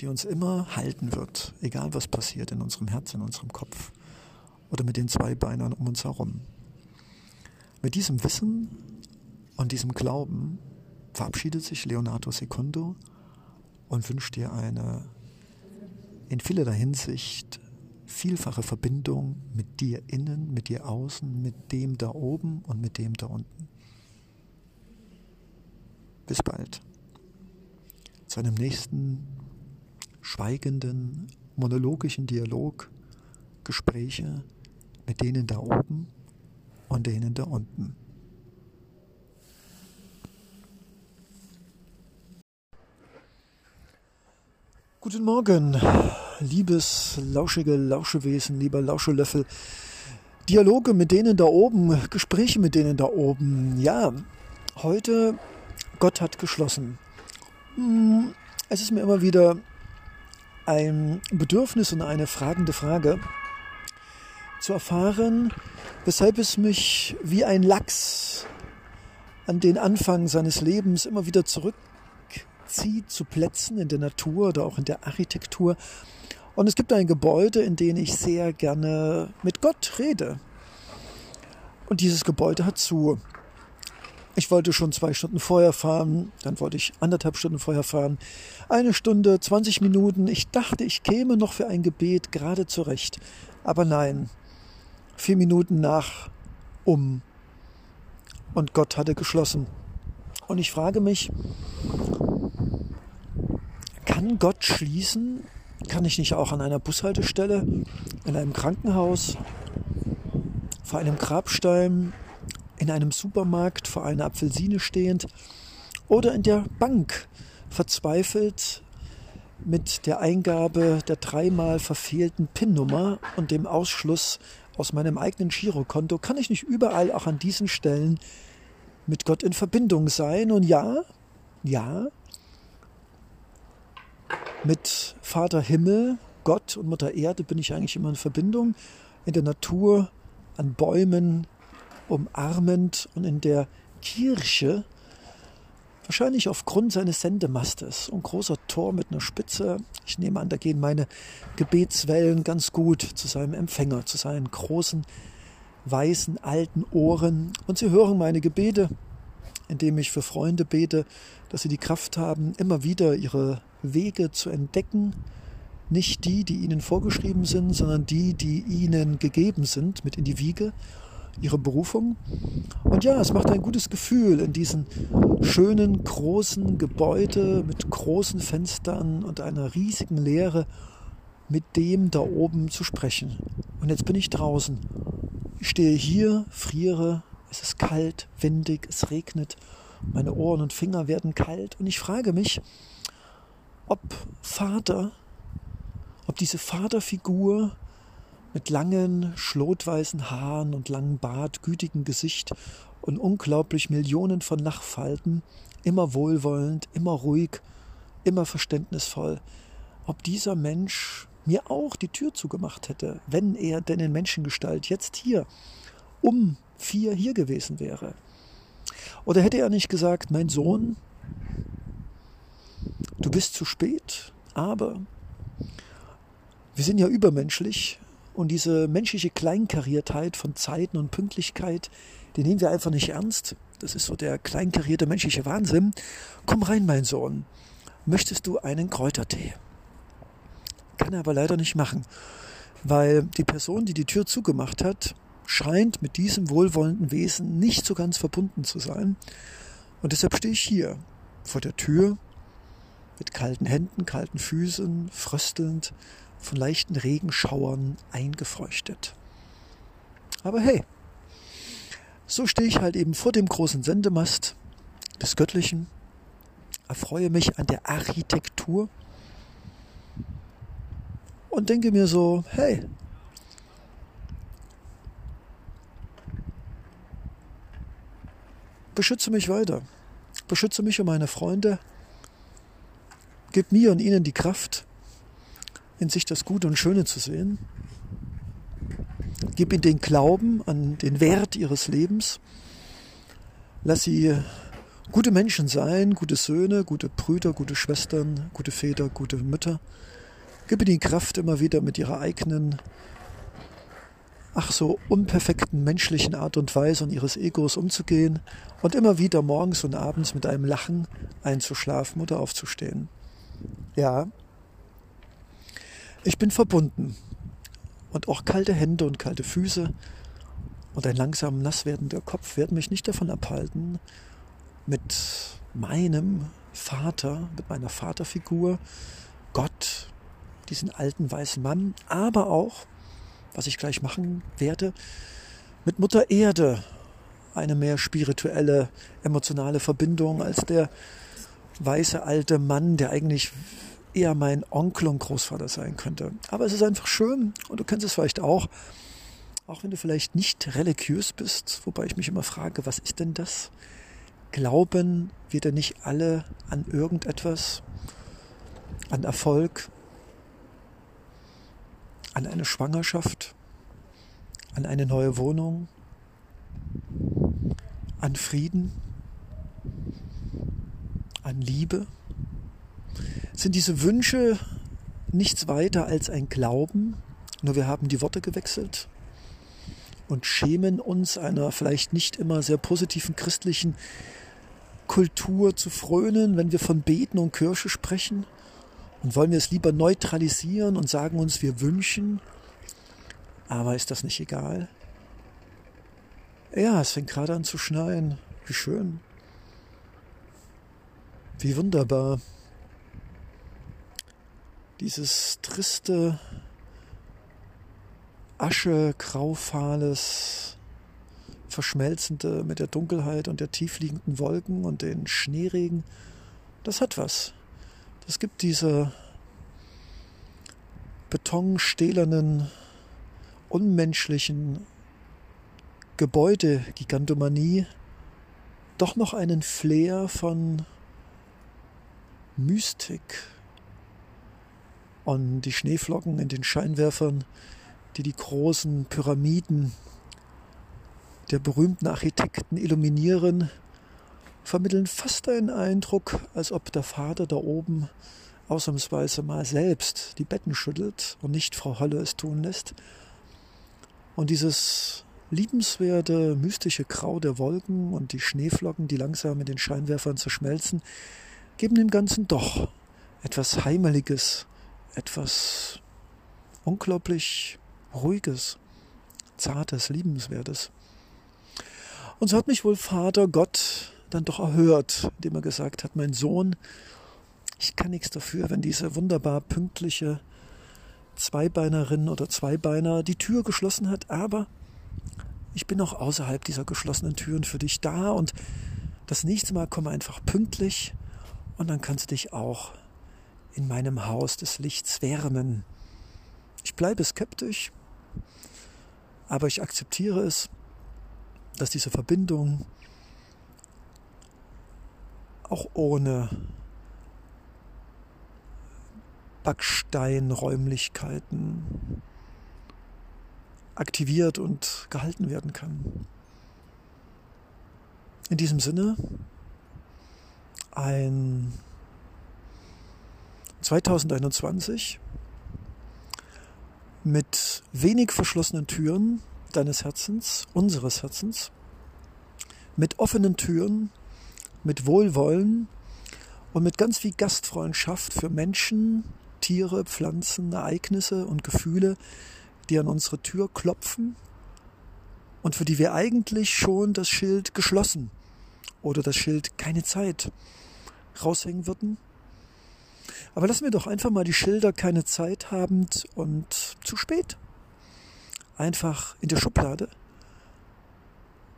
die uns immer halten wird, egal was passiert in unserem Herz, in unserem Kopf oder mit den zwei Beinern um uns herum. Mit diesem Wissen und diesem Glauben verabschiedet sich Leonardo Secundo und wünscht dir eine in vielerlei Hinsicht vielfache Verbindung mit dir innen, mit dir außen, mit dem da oben und mit dem da unten. Bis bald. Zu einem nächsten schweigenden, monologischen Dialog, Gespräche mit denen da oben und denen da unten. Guten Morgen, liebes lauschige Lauschewesen, lieber Lauschelöffel. Dialoge mit denen da oben, Gespräche mit denen da oben. Ja, heute Gott hat geschlossen. Hm, es ist mir immer wieder ein Bedürfnis und eine fragende Frage zu erfahren, weshalb es mich wie ein Lachs an den Anfang seines Lebens immer wieder zurückzieht zu Plätzen in der Natur oder auch in der Architektur. Und es gibt ein Gebäude, in dem ich sehr gerne mit Gott rede. Und dieses Gebäude hat zu. Ich wollte schon zwei Stunden vorher fahren, dann wollte ich anderthalb Stunden vorher fahren, eine Stunde, 20 Minuten. Ich dachte, ich käme noch für ein Gebet gerade zurecht. Aber nein, vier Minuten nach um und Gott hatte geschlossen. Und ich frage mich, kann Gott schließen? Kann ich nicht auch an einer Bushaltestelle, in einem Krankenhaus, vor einem Grabstein, in einem Supermarkt vor einer Apfelsine stehend oder in der Bank verzweifelt mit der Eingabe der dreimal verfehlten PIN-Nummer und dem Ausschluss aus meinem eigenen Girokonto, kann ich nicht überall auch an diesen Stellen mit Gott in Verbindung sein. Und ja, ja, mit Vater Himmel, Gott und Mutter Erde bin ich eigentlich immer in Verbindung. In der Natur, an Bäumen, umarmend und in der Kirche Wahrscheinlich aufgrund seines Sendemastes. Ein großer Tor mit einer Spitze. Ich nehme an, da gehen meine Gebetswellen ganz gut zu seinem Empfänger, zu seinen großen, weißen, alten Ohren. Und sie hören meine Gebete, indem ich für Freunde bete, dass sie die Kraft haben, immer wieder ihre Wege zu entdecken. Nicht die, die ihnen vorgeschrieben sind, sondern die, die ihnen gegeben sind, mit in die Wiege ihre Berufung. Und ja, es macht ein gutes Gefühl, in diesen schönen, großen Gebäude mit großen Fenstern und einer riesigen Leere mit dem da oben zu sprechen. Und jetzt bin ich draußen. Ich stehe hier, friere, es ist kalt, windig, es regnet, meine Ohren und Finger werden kalt und ich frage mich, ob Vater, ob diese Vaterfigur mit langen, schlotweißen Haaren und langem Bart, gütigem Gesicht und unglaublich Millionen von Lachfalten, immer wohlwollend, immer ruhig, immer verständnisvoll, ob dieser Mensch mir auch die Tür zugemacht hätte, wenn er denn in Menschengestalt jetzt hier um vier hier gewesen wäre. Oder hätte er nicht gesagt, mein Sohn, du bist zu spät, aber wir sind ja übermenschlich, und diese menschliche Kleinkariertheit von Zeiten und Pünktlichkeit, die nehmen wir einfach nicht ernst. Das ist so der kleinkarierte menschliche Wahnsinn. Komm rein, mein Sohn. Möchtest du einen Kräutertee? Kann er aber leider nicht machen, weil die Person, die die Tür zugemacht hat, scheint mit diesem wohlwollenden Wesen nicht so ganz verbunden zu sein. Und deshalb stehe ich hier vor der Tür mit kalten Händen, kalten Füßen, fröstelnd von leichten Regenschauern eingefeuchtet. Aber hey, so stehe ich halt eben vor dem großen Sendemast des Göttlichen, erfreue mich an der Architektur und denke mir so, hey, beschütze mich weiter, beschütze mich und meine Freunde, gib mir und ihnen die Kraft, in sich das Gute und Schöne zu sehen. Gib ihnen den Glauben an den Wert ihres Lebens. Lass sie gute Menschen sein, gute Söhne, gute Brüder, gute Schwestern, gute Väter, gute Mütter. Gib ihnen die Kraft, immer wieder mit ihrer eigenen, ach so unperfekten menschlichen Art und Weise und ihres Egos umzugehen und immer wieder morgens und abends mit einem Lachen einzuschlafen oder aufzustehen. Ja, ich bin verbunden. Und auch kalte Hände und kalte Füße und ein langsam nass werdender Kopf werden mich nicht davon abhalten, mit meinem Vater, mit meiner Vaterfigur, Gott, diesen alten weißen Mann, aber auch, was ich gleich machen werde, mit Mutter Erde eine mehr spirituelle, emotionale Verbindung als der weiße alte Mann, der eigentlich eher mein Onkel und Großvater sein könnte. Aber es ist einfach schön und du kennst es vielleicht auch, auch wenn du vielleicht nicht religiös bist, wobei ich mich immer frage, was ist denn das? Glauben wir denn nicht alle an irgendetwas, an Erfolg, an eine Schwangerschaft, an eine neue Wohnung, an Frieden, an Liebe? Sind diese Wünsche nichts weiter als ein Glauben, nur wir haben die Worte gewechselt und schämen uns einer vielleicht nicht immer sehr positiven christlichen Kultur zu frönen, wenn wir von Beten und Kirche sprechen? Und wollen wir es lieber neutralisieren und sagen uns, wir wünschen? Aber ist das nicht egal? Ja, es fängt gerade an zu schneien. Wie schön. Wie wunderbar. Dieses triste, Asche, graufahles, verschmelzende mit der Dunkelheit und der tiefliegenden Wolken und den Schneeregen, das hat was. Das gibt diese betonstählernen, unmenschlichen Gebäude-Gigantomanie doch noch einen Flair von Mystik. Und die Schneeflocken in den Scheinwerfern, die die großen Pyramiden der berühmten Architekten illuminieren, vermitteln fast einen Eindruck, als ob der Vater da oben ausnahmsweise mal selbst die Betten schüttelt und nicht Frau Holle es tun lässt. Und dieses liebenswerte, mystische Grau der Wolken und die Schneeflocken, die langsam in den Scheinwerfern zerschmelzen, geben dem Ganzen doch etwas Heimeliges, etwas unglaublich Ruhiges, Zartes, Liebenswertes. Und so hat mich wohl Vater Gott dann doch erhört, indem er gesagt hat, mein Sohn, ich kann nichts dafür, wenn diese wunderbar pünktliche Zweibeinerin oder Zweibeiner die Tür geschlossen hat, aber ich bin auch außerhalb dieser geschlossenen Türen für dich da und das nächste Mal komme einfach pünktlich und dann kannst du dich auch in meinem Haus des Lichts wärmen. Ich bleibe skeptisch, aber ich akzeptiere es, dass diese Verbindung auch ohne Backsteinräumlichkeiten aktiviert und gehalten werden kann. In diesem Sinne ein 2021 mit wenig verschlossenen Türen deines Herzens, unseres Herzens, mit offenen Türen, mit Wohlwollen und mit ganz viel Gastfreundschaft für Menschen, Tiere, Pflanzen, Ereignisse und Gefühle, die an unsere Tür klopfen und für die wir eigentlich schon das Schild geschlossen oder das Schild keine Zeit raushängen würden. Aber lassen wir doch einfach mal die Schilder keine Zeit habend und zu spät. Einfach in der Schublade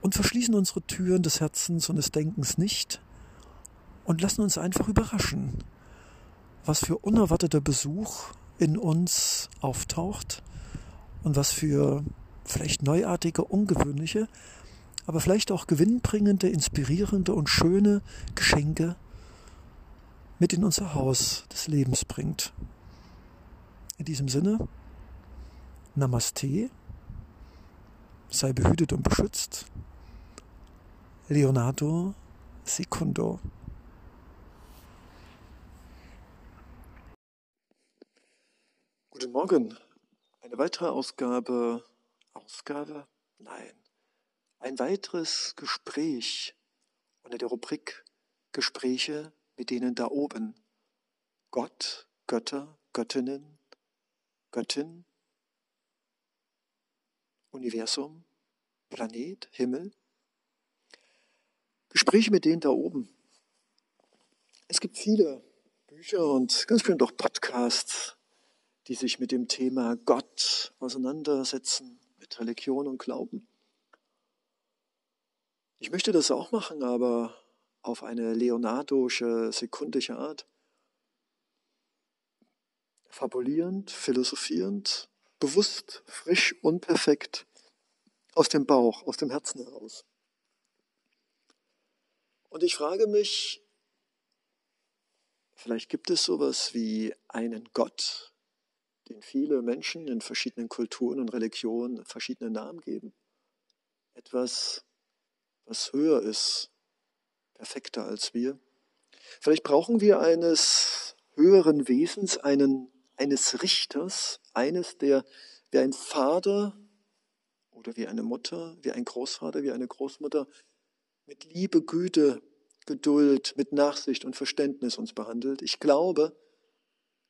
und verschließen unsere Türen des Herzens und des Denkens nicht und lassen uns einfach überraschen, was für unerwarteter Besuch in uns auftaucht und was für vielleicht neuartige, ungewöhnliche, aber vielleicht auch gewinnbringende, inspirierende und schöne Geschenke mit in unser Haus des Lebens bringt. In diesem Sinne, Namaste, sei behütet und beschützt. Leonardo Secundo. Guten Morgen. Eine weitere Ausgabe, Ausgabe? Nein. Ein weiteres Gespräch unter der Rubrik Gespräche mit denen da oben. Gott, Götter, Göttinnen, Göttin, Universum, Planet, Himmel. Gespräche mit denen da oben. Es gibt viele Bücher und ganz viele auch Podcasts, die sich mit dem Thema Gott auseinandersetzen, mit Religion und Glauben. Ich möchte das auch machen, aber auf eine leonardosche, sekundische Art. Fabulierend, philosophierend, bewusst, frisch, unperfekt, aus dem Bauch, aus dem Herzen heraus. Und ich frage mich, vielleicht gibt es sowas wie einen Gott, den viele Menschen in verschiedenen Kulturen und Religionen verschiedene Namen geben. Etwas, was höher ist, perfekter als wir. Vielleicht brauchen wir eines höheren Wesens, einen, eines Richters, eines, der wie ein Vater oder wie eine Mutter, wie ein Großvater, wie eine Großmutter mit Liebe, Güte, Geduld, mit Nachsicht und Verständnis uns behandelt. Ich glaube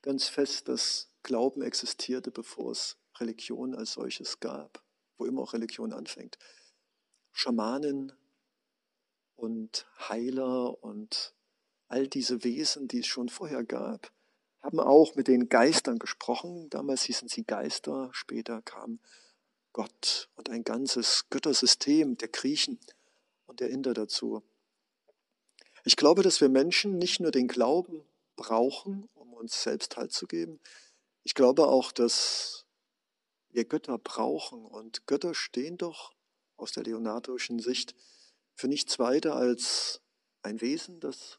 ganz fest, dass Glauben existierte, bevor es Religion als solches gab, wo immer auch Religion anfängt. Schamanen und Heiler und all diese Wesen, die es schon vorher gab, haben auch mit den Geistern gesprochen. Damals hießen sie Geister, später kam Gott und ein ganzes Göttersystem der Griechen und der Inder dazu. Ich glaube, dass wir Menschen nicht nur den Glauben brauchen, um uns selbst Halt zu geben. Ich glaube auch, dass wir Götter brauchen. Und Götter stehen doch aus der leonardischen Sicht für nichts weiter als ein Wesen, das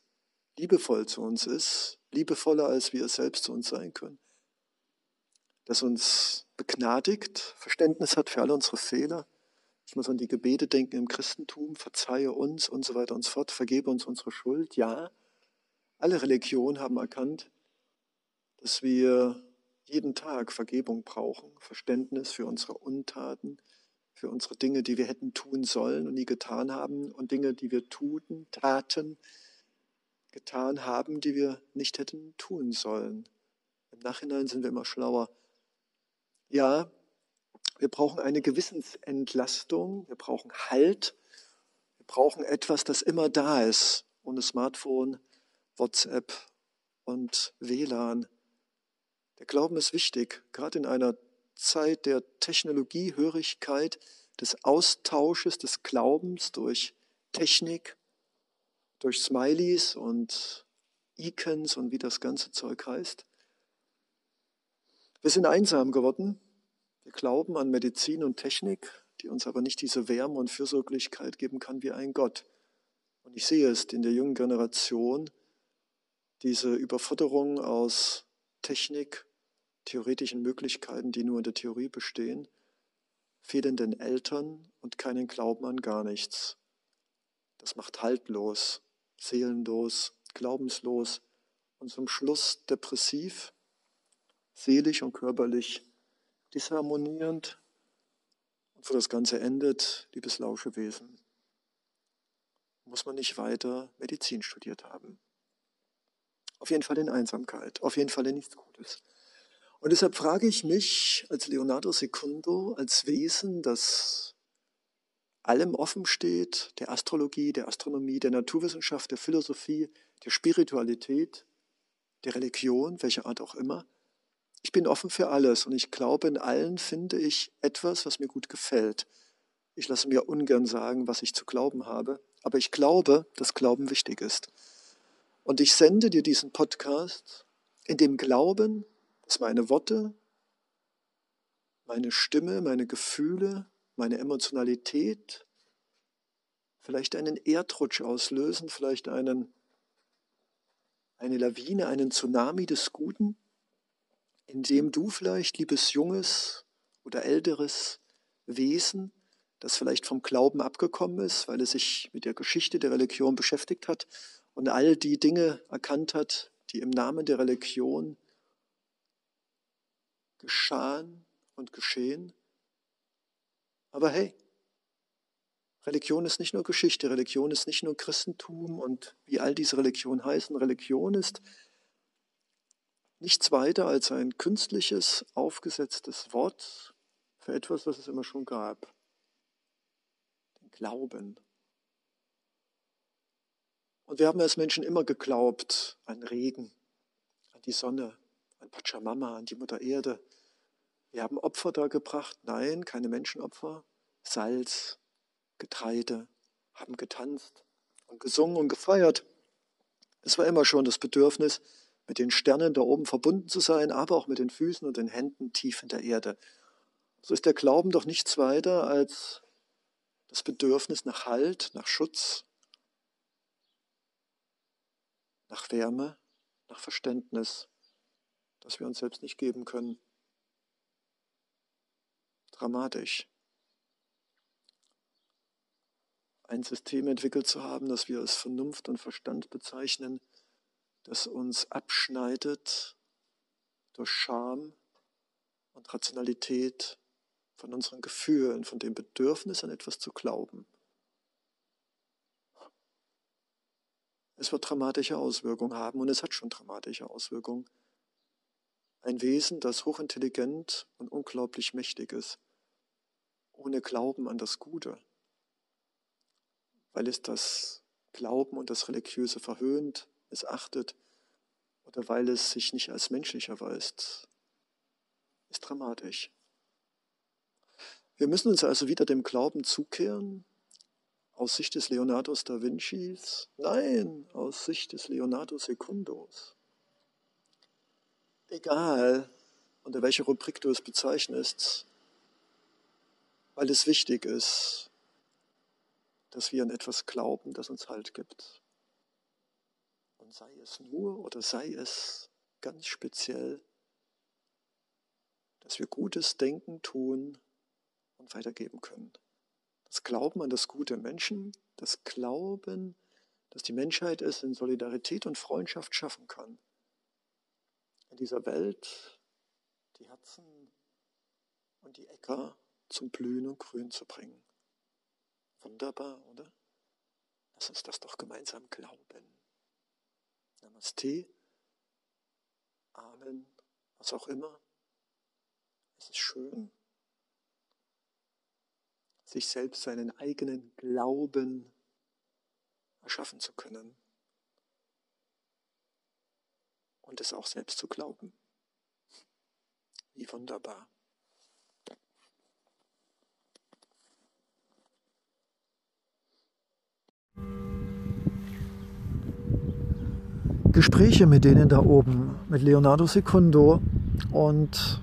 liebevoll zu uns ist, liebevoller als wir selbst zu uns sein können, das uns begnadigt, Verständnis hat für alle unsere Fehler, ich muss an die Gebete denken im Christentum, verzeihe uns und so weiter und so fort, vergebe uns unsere Schuld. Ja, alle Religionen haben erkannt, dass wir jeden Tag Vergebung brauchen, Verständnis für unsere Untaten, für unsere Dinge, die wir hätten tun sollen und nie getan haben und Dinge, die wir tun, taten, getan haben, die wir nicht hätten tun sollen. Im Nachhinein sind wir immer schlauer. Ja, wir brauchen eine Gewissensentlastung, wir brauchen Halt, wir brauchen etwas, das immer da ist, ohne Smartphone, WhatsApp und WLAN. Der Glauben ist wichtig, gerade in einer Zeit der Technologiehörigkeit, des Austausches des Glaubens durch Technik, durch Smileys und Icons und wie das ganze Zeug heißt. Wir sind einsam geworden, wir glauben an Medizin und Technik, die uns aber nicht diese Wärme und Fürsorglichkeit geben kann wie ein Gott. Und ich sehe es in der jungen Generation, diese Überforderung aus Technik, theoretischen Möglichkeiten, die nur in der Theorie bestehen, fehlenden Eltern und keinen Glauben an gar nichts. Das macht haltlos, seelenlos, glaubenslos und zum Schluss depressiv, seelisch und körperlich disharmonierend. Und wo das Ganze endet, liebes Lauschewesen, muss man nicht weiter Medizin studiert haben. Auf jeden Fall in Einsamkeit, auf jeden Fall in nichts Gutes. Und deshalb frage ich mich als Leonardo Secundo, als Wesen, das allem offen steht, der Astrologie, der Astronomie, der Naturwissenschaft, der Philosophie, der Spiritualität, der Religion, welcher Art auch immer, ich bin offen für alles und ich glaube, in allen finde ich etwas, was mir gut gefällt. Ich lasse mir ungern sagen, was ich zu glauben habe, aber ich glaube, dass Glauben wichtig ist. Und ich sende dir diesen Podcast in dem Glauben, dass meine Worte, meine Stimme, meine Gefühle, meine Emotionalität vielleicht einen Erdrutsch auslösen, vielleicht einen, eine Lawine, einen Tsunami des Guten indem du vielleicht, liebes junges oder älteres Wesen, das vielleicht vom Glauben abgekommen ist, weil es sich mit der Geschichte der Religion beschäftigt hat und all die Dinge erkannt hat, die im Namen der Religion geschahen und geschehen. Aber hey, Religion ist nicht nur Geschichte, Religion ist nicht nur Christentum und wie all diese Religionen heißen. Religion ist nichts weiter als ein künstliches, aufgesetztes Wort, für etwas, was es immer schon gab. Den Glauben. Und wir haben als Menschen immer geglaubt an Regen, an die Sonne, an Pachamama, an die Mutter Erde. Wir haben Opfer da gebracht. Nein, keine Menschenopfer. Salz, Getreide, haben getanzt und gesungen und gefeiert. Es war immer schon das Bedürfnis, mit den Sternen da oben verbunden zu sein, aber auch mit den Füßen und den Händen tief in der Erde. So ist der Glauben doch nichts weiter als das Bedürfnis nach Halt, nach Schutz, nach Wärme, nach Verständnis, das wir uns selbst nicht geben können. Dramatisch. Ein System entwickelt zu haben, das wir als Vernunft und Verstand bezeichnen, das uns abschneidet durch Scham und Rationalität von unseren Gefühlen, von dem Bedürfnis an etwas zu glauben. Es wird dramatische Auswirkungen haben und es hat schon dramatische Auswirkungen. Ein Wesen, das hochintelligent und unglaublich mächtig ist, ohne Glauben an das Gute, weil es das Glauben und das Religiöse verhöhnt, es achtet oder weil es sich nicht als menschlich erweist, ist dramatisch. Wir müssen uns also wieder dem Glauben zukehren, aus Sicht des Leonardo da Vincis, nein, aus Sicht des Leonardo Secundos. Egal, unter welcher Rubrik du es bezeichnest, weil es wichtig ist, dass wir an etwas glauben, das uns Halt gibt sei es nur oder sei es ganz speziell, dass wir Gutes denken, tun und weitergeben können. Das Glauben an das Gute Menschen, das Glauben, dass die Menschheit es in Solidarität und Freundschaft schaffen kann. In dieser Welt die Herzen und die Äcker zum Blühen und Grün zu bringen. Wunderbar, oder? Lass uns das doch gemeinsam glauben. Namaste, Amen, was auch immer. Es ist schön, sich selbst seinen eigenen Glauben erschaffen zu können und es auch selbst zu glauben. Wie wunderbar. Gespräche mit denen da oben, mit Leonardo Secundo und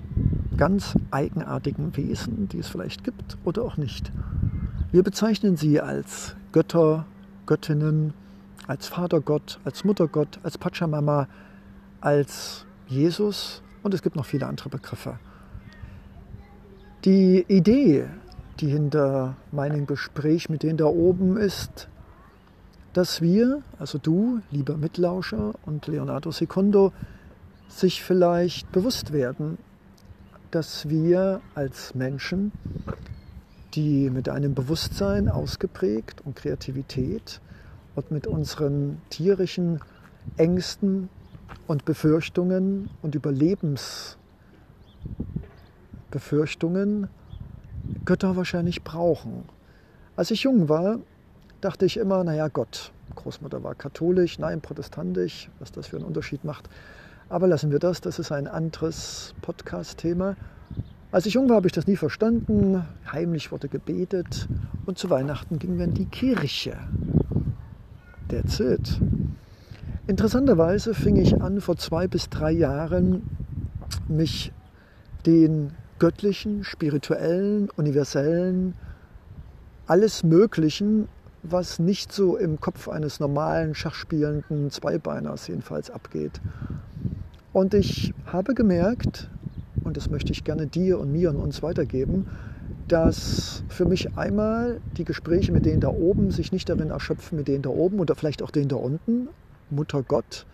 ganz eigenartigen Wesen, die es vielleicht gibt oder auch nicht. Wir bezeichnen sie als Götter, Göttinnen, als Vatergott, als Muttergott, als Pachamama, als Jesus und es gibt noch viele andere Begriffe. Die Idee, die hinter meinem Gespräch mit denen da oben ist, dass wir, also du, lieber Mitlauscher und Leonardo Secondo, sich vielleicht bewusst werden, dass wir als Menschen, die mit einem Bewusstsein ausgeprägt und Kreativität und mit unseren tierischen Ängsten und Befürchtungen und Überlebensbefürchtungen Götter wahrscheinlich brauchen. Als ich jung war, dachte ich immer, naja Gott, Großmutter war katholisch, nein, protestantisch, was das für einen Unterschied macht. Aber lassen wir das, das ist ein anderes Podcast-Thema. Als ich jung war, habe ich das nie verstanden. Heimlich wurde gebetet und zu Weihnachten gingen wir in die Kirche. Der it. Interessanterweise fing ich an, vor zwei bis drei Jahren mich den göttlichen, spirituellen, universellen, alles Möglichen was nicht so im Kopf eines normalen Schachspielenden Zweibeiners jedenfalls abgeht. Und ich habe gemerkt, und das möchte ich gerne dir und mir und uns weitergeben, dass für mich einmal die Gespräche mit denen da oben sich nicht darin erschöpfen, mit denen da oben oder vielleicht auch denen da unten. Mutter Gott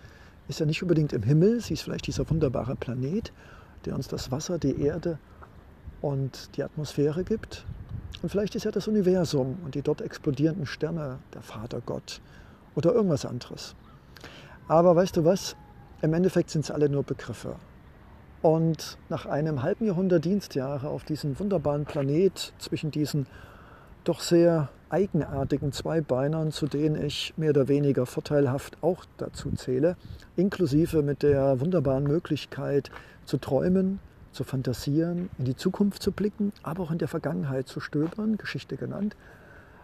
ist ja nicht unbedingt im Himmel, sie ist vielleicht dieser wunderbare Planet, der uns das Wasser, die Erde und die Atmosphäre gibt. Und vielleicht ist ja das Universum und die dort explodierenden Sterne der Vater Gott oder irgendwas anderes. Aber weißt du was? Im Endeffekt sind es alle nur Begriffe. Und nach einem halben Jahrhundert Dienstjahre auf diesem wunderbaren Planet zwischen diesen doch sehr eigenartigen Zweibeinern, zu denen ich mehr oder weniger vorteilhaft auch dazu zähle, inklusive mit der wunderbaren Möglichkeit zu träumen, zu fantasieren, in die Zukunft zu blicken, aber auch in der Vergangenheit zu stöbern, Geschichte genannt.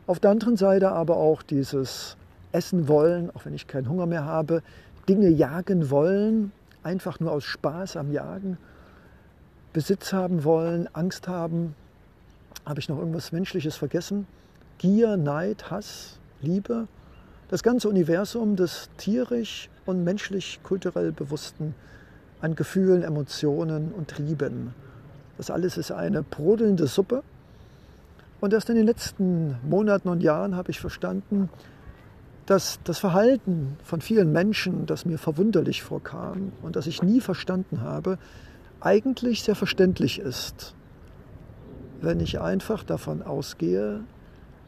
Auf der anderen Seite aber auch dieses Essen wollen, auch wenn ich keinen Hunger mehr habe, Dinge jagen wollen, einfach nur aus Spaß am Jagen, Besitz haben wollen, Angst haben. Habe ich noch irgendwas Menschliches vergessen? Gier, Neid, Hass, Liebe. Das ganze Universum des tierisch und menschlich kulturell Bewussten an Gefühlen, Emotionen und Trieben. Das alles ist eine brodelnde Suppe. Und erst in den letzten Monaten und Jahren habe ich verstanden, dass das Verhalten von vielen Menschen, das mir verwunderlich vorkam und das ich nie verstanden habe, eigentlich sehr verständlich ist, wenn ich einfach davon ausgehe,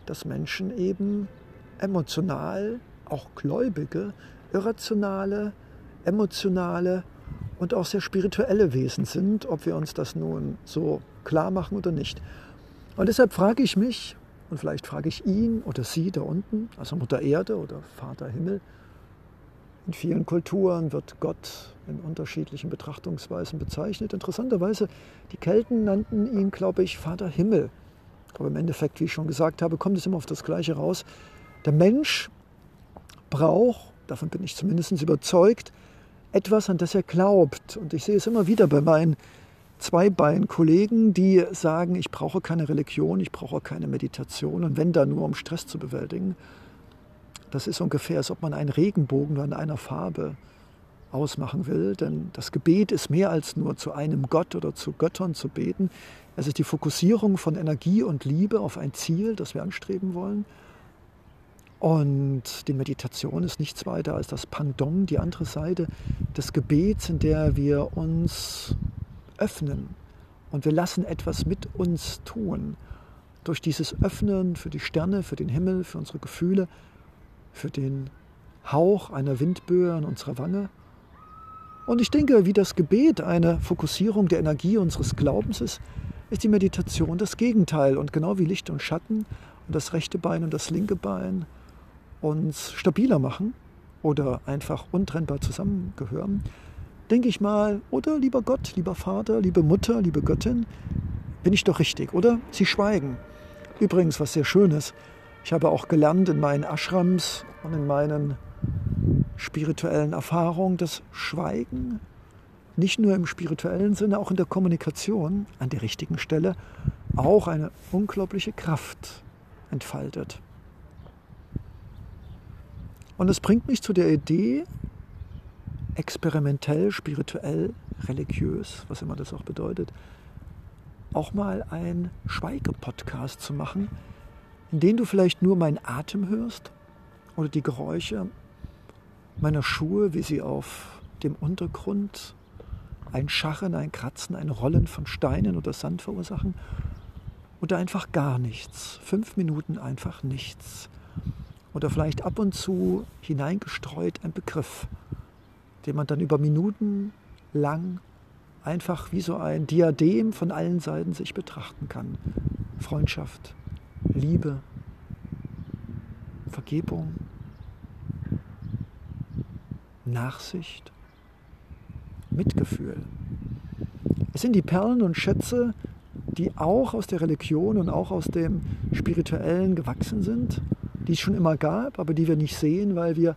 dass Menschen eben emotional, auch Gläubige, irrationale, emotionale und auch sehr spirituelle Wesen sind, ob wir uns das nun so klar machen oder nicht. Und deshalb frage ich mich, und vielleicht frage ich ihn oder sie da unten, also Mutter Erde oder Vater Himmel, in vielen Kulturen wird Gott in unterschiedlichen Betrachtungsweisen bezeichnet. Interessanterweise, die Kelten nannten ihn, glaube ich, Vater Himmel. Aber im Endeffekt, wie ich schon gesagt habe, kommt es immer auf das Gleiche raus. Der Mensch braucht, davon bin ich zumindest überzeugt, etwas, an das er glaubt. Und ich sehe es immer wieder bei meinen Zweibein-Kollegen, die sagen, ich brauche keine Religion, ich brauche keine Meditation und wenn dann nur, um Stress zu bewältigen. Das ist ungefähr, als ob man einen Regenbogen nur in einer Farbe ausmachen will, denn das Gebet ist mehr als nur zu einem Gott oder zu Göttern zu beten. Es ist die Fokussierung von Energie und Liebe auf ein Ziel, das wir anstreben wollen. Und die Meditation ist nichts weiter als das Pendant, die andere Seite des Gebets, in der wir uns öffnen und wir lassen etwas mit uns tun. Durch dieses Öffnen für die Sterne, für den Himmel, für unsere Gefühle, für den Hauch einer Windböe an unserer Wange. Und ich denke, wie das Gebet eine Fokussierung der Energie unseres Glaubens ist, ist die Meditation das Gegenteil. Und genau wie Licht und Schatten und das rechte Bein und das linke Bein uns stabiler machen oder einfach untrennbar zusammengehören, denke ich mal, oder lieber Gott, lieber Vater, liebe Mutter, liebe Göttin, bin ich doch richtig, oder? Sie schweigen. Übrigens, was sehr schön ist, ich habe auch gelernt in meinen Ashrams und in meinen spirituellen Erfahrungen, dass Schweigen nicht nur im spirituellen Sinne, auch in der Kommunikation an der richtigen Stelle auch eine unglaubliche Kraft entfaltet. Und es bringt mich zu der Idee, experimentell, spirituell, religiös, was immer das auch bedeutet, auch mal ein Schweigepodcast zu machen, in dem du vielleicht nur meinen Atem hörst oder die Geräusche meiner Schuhe, wie sie auf dem Untergrund ein Scharren, ein Kratzen, ein Rollen von Steinen oder Sand verursachen oder einfach gar nichts. Fünf Minuten einfach nichts. Oder vielleicht ab und zu hineingestreut ein Begriff den man dann über Minuten lang einfach wie so ein Diadem von allen Seiten sich betrachten kann. Freundschaft, Liebe, Vergebung, Nachsicht, Mitgefühl. Es sind die Perlen und Schätze, die auch aus der Religion und auch aus dem Spirituellen gewachsen sind, die es schon immer gab, aber die wir nicht sehen, weil wir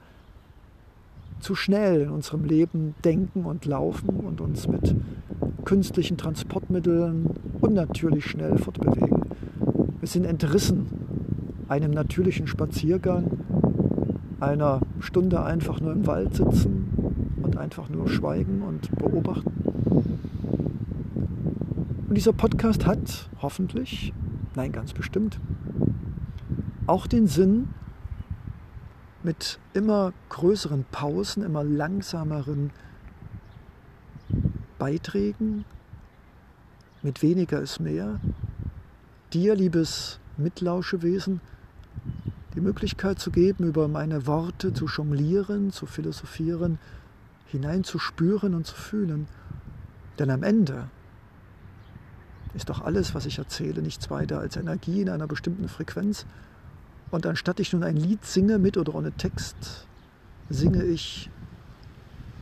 zu schnell in unserem Leben denken und laufen und uns mit künstlichen Transportmitteln unnatürlich schnell fortbewegen. Wir sind entrissen einem natürlichen Spaziergang, einer Stunde einfach nur im Wald sitzen und einfach nur schweigen und beobachten. Und dieser Podcast hat hoffentlich, nein ganz bestimmt, auch den Sinn, mit immer größeren Pausen, immer langsameren Beiträgen, mit weniger ist mehr, dir, liebes Mitlauschewesen, die Möglichkeit zu geben, über meine Worte zu jonglieren, zu philosophieren, hineinzuspüren und zu fühlen, Denn am Ende ist doch alles, was ich erzähle, nichts weiter als Energie in einer bestimmten Frequenz. Und anstatt ich nun ein Lied singe mit oder ohne Text, singe ich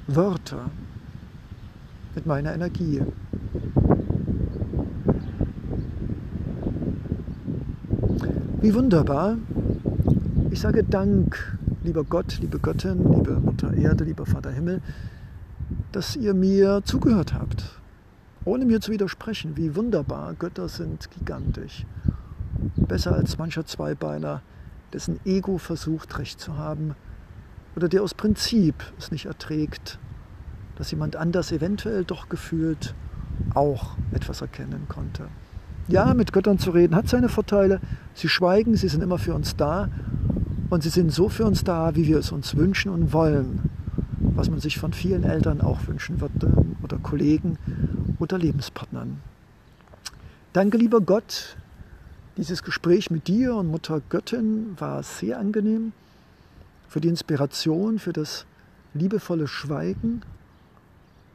Wörter mit meiner Energie. Wie wunderbar. Ich sage Dank, lieber Gott, liebe Göttin, liebe Mutter Erde, lieber Vater Himmel, dass ihr mir zugehört habt ohne mir zu widersprechen, wie wunderbar, Götter sind gigantisch. Besser als mancher Zweibeiner, dessen Ego versucht, Recht zu haben oder der aus Prinzip es nicht erträgt, dass jemand anders eventuell doch gefühlt auch etwas erkennen konnte. Ja, mit Göttern zu reden hat seine Vorteile. Sie schweigen, sie sind immer für uns da und sie sind so für uns da, wie wir es uns wünschen und wollen, was man sich von vielen Eltern auch wünschen würde oder Kollegen oder Lebenspartnern. Danke, lieber Gott. Dieses Gespräch mit dir und Mutter Göttin war sehr angenehm. Für die Inspiration, für das liebevolle Schweigen.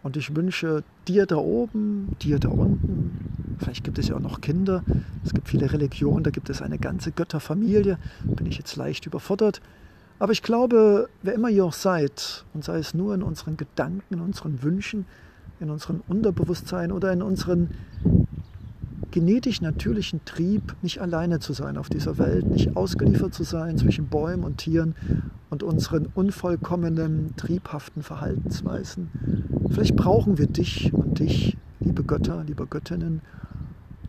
Und ich wünsche dir da oben, dir da unten, vielleicht gibt es ja auch noch Kinder, es gibt viele Religionen, da gibt es eine ganze Götterfamilie, bin ich jetzt leicht überfordert. Aber ich glaube, wer immer ihr auch seid, und sei es nur in unseren Gedanken, in unseren Wünschen, in unserem Unterbewusstsein oder in unserem genetisch natürlichen Trieb, nicht alleine zu sein auf dieser Welt, nicht ausgeliefert zu sein zwischen Bäumen und Tieren und unseren unvollkommenen, triebhaften Verhaltensweisen. Vielleicht brauchen wir dich und dich, liebe Götter, liebe Göttinnen,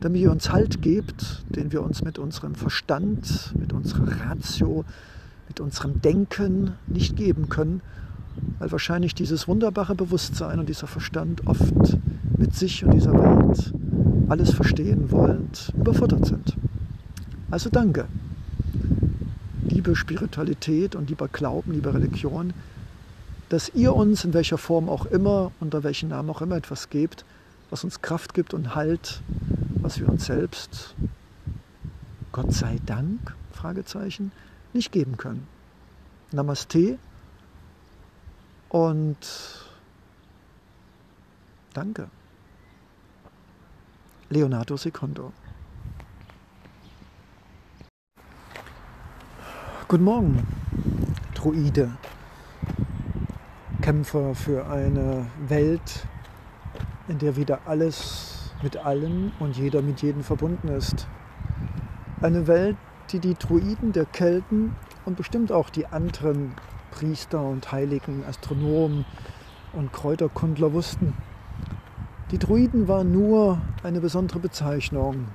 damit ihr uns Halt gebt, den wir uns mit unserem Verstand, mit unserer Ratio, mit unserem Denken nicht geben können weil wahrscheinlich dieses wunderbare Bewusstsein und dieser Verstand oft mit sich und dieser Welt alles verstehen wollend überfordert sind. Also danke. Liebe Spiritualität und lieber Glauben, liebe Religion, dass ihr uns in welcher Form auch immer, unter welchem Namen auch immer etwas gebt, was uns Kraft gibt und Halt, was wir uns selbst, Gott sei Dank, Fragezeichen, nicht geben können. Namaste und danke. Leonardo Secondo. Guten Morgen, Druide, Kämpfer für eine Welt, in der wieder alles mit allen und jeder mit jedem verbunden ist. Eine Welt, die die Druiden der Kelten und bestimmt auch die anderen Priester und heiligen Astronomen und Kräuterkundler wussten. Die Druiden waren nur eine besondere Bezeichnung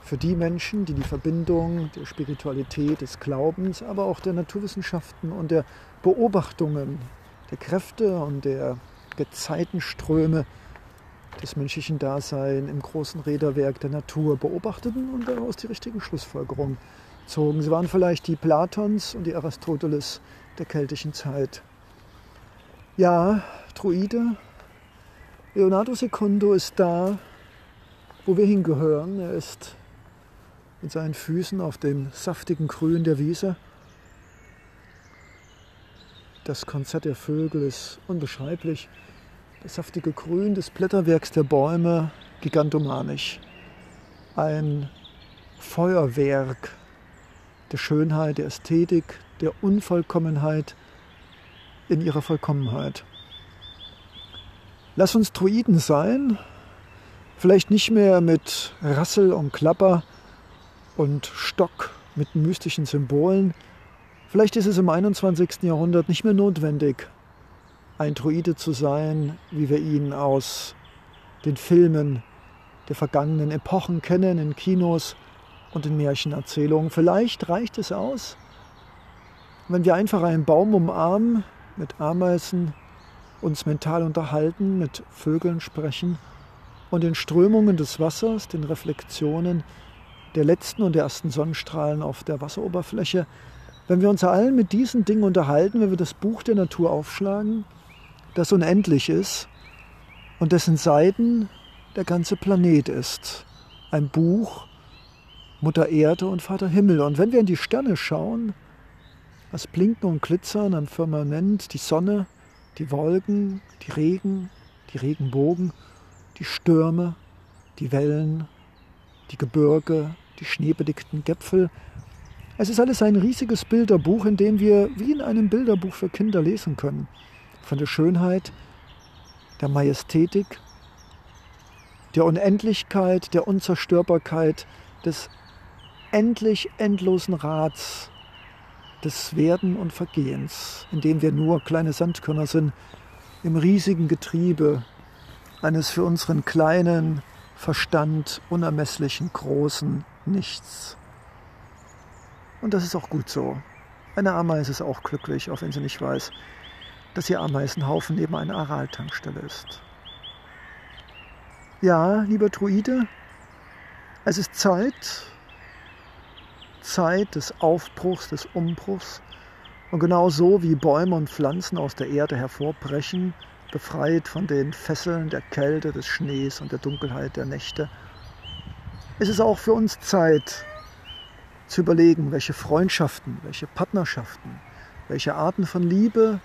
für die Menschen, die die Verbindung der Spiritualität, des Glaubens, aber auch der Naturwissenschaften und der Beobachtungen der Kräfte und der Gezeitenströme des menschlichen Daseins im großen Räderwerk der Natur beobachteten und daraus die richtigen Schlussfolgerungen zogen. Sie waren vielleicht die Platons und die Aristoteles der keltischen Zeit. Ja, Druide, Leonardo Secundo ist da, wo wir hingehören. Er ist mit seinen Füßen auf dem saftigen Grün der Wiese. Das Konzert der Vögel ist unbeschreiblich. Das saftige Grün des Blätterwerks der Bäume gigantomanisch. Ein Feuerwerk der Schönheit, der Ästhetik, der Unvollkommenheit in ihrer Vollkommenheit. Lass uns Druiden sein, vielleicht nicht mehr mit Rassel und Klapper und Stock mit mystischen Symbolen. Vielleicht ist es im 21. Jahrhundert nicht mehr notwendig, ein Druide zu sein, wie wir ihn aus den Filmen der vergangenen Epochen kennen, in Kinos und in Märchenerzählungen. Vielleicht reicht es aus, wenn wir einfach einen Baum umarmen, mit Ameisen uns mental unterhalten, mit Vögeln sprechen und den Strömungen des Wassers, den Reflexionen der letzten und ersten Sonnenstrahlen auf der Wasseroberfläche, wenn wir uns allen mit diesen Dingen unterhalten, wenn wir das Buch der Natur aufschlagen, das unendlich ist und dessen Seiten der ganze Planet ist. Ein Buch Mutter Erde und Vater Himmel. Und wenn wir in die Sterne schauen, das Blinken und Glitzern am Firmament, die Sonne, die Wolken, die Regen, die Regenbogen, die Stürme, die Wellen, die Gebirge, die schneebedeckten Gipfel. Es ist alles ein riesiges Bilderbuch, in dem wir wie in einem Bilderbuch für Kinder lesen können. Von der Schönheit, der Majestätik, der Unendlichkeit, der Unzerstörbarkeit, des endlich endlosen Rats, des Werden und Vergehens, in dem wir nur kleine Sandkörner sind, im riesigen Getriebe eines für unseren kleinen Verstand unermesslichen großen Nichts. Und das ist auch gut so. Eine Ameise ist auch glücklich, auch wenn sie nicht weiß, dass ihr Ameisenhaufen neben einer Araltankstelle ist. Ja, lieber Druide, es ist Zeit, Zeit des Aufbruchs, des Umbruchs. Und genau so wie Bäume und Pflanzen aus der Erde hervorbrechen, befreit von den Fesseln der Kälte, des Schnees und der Dunkelheit der Nächte, ist es auch für uns Zeit zu überlegen, welche Freundschaften, welche Partnerschaften, welche Arten von Liebe,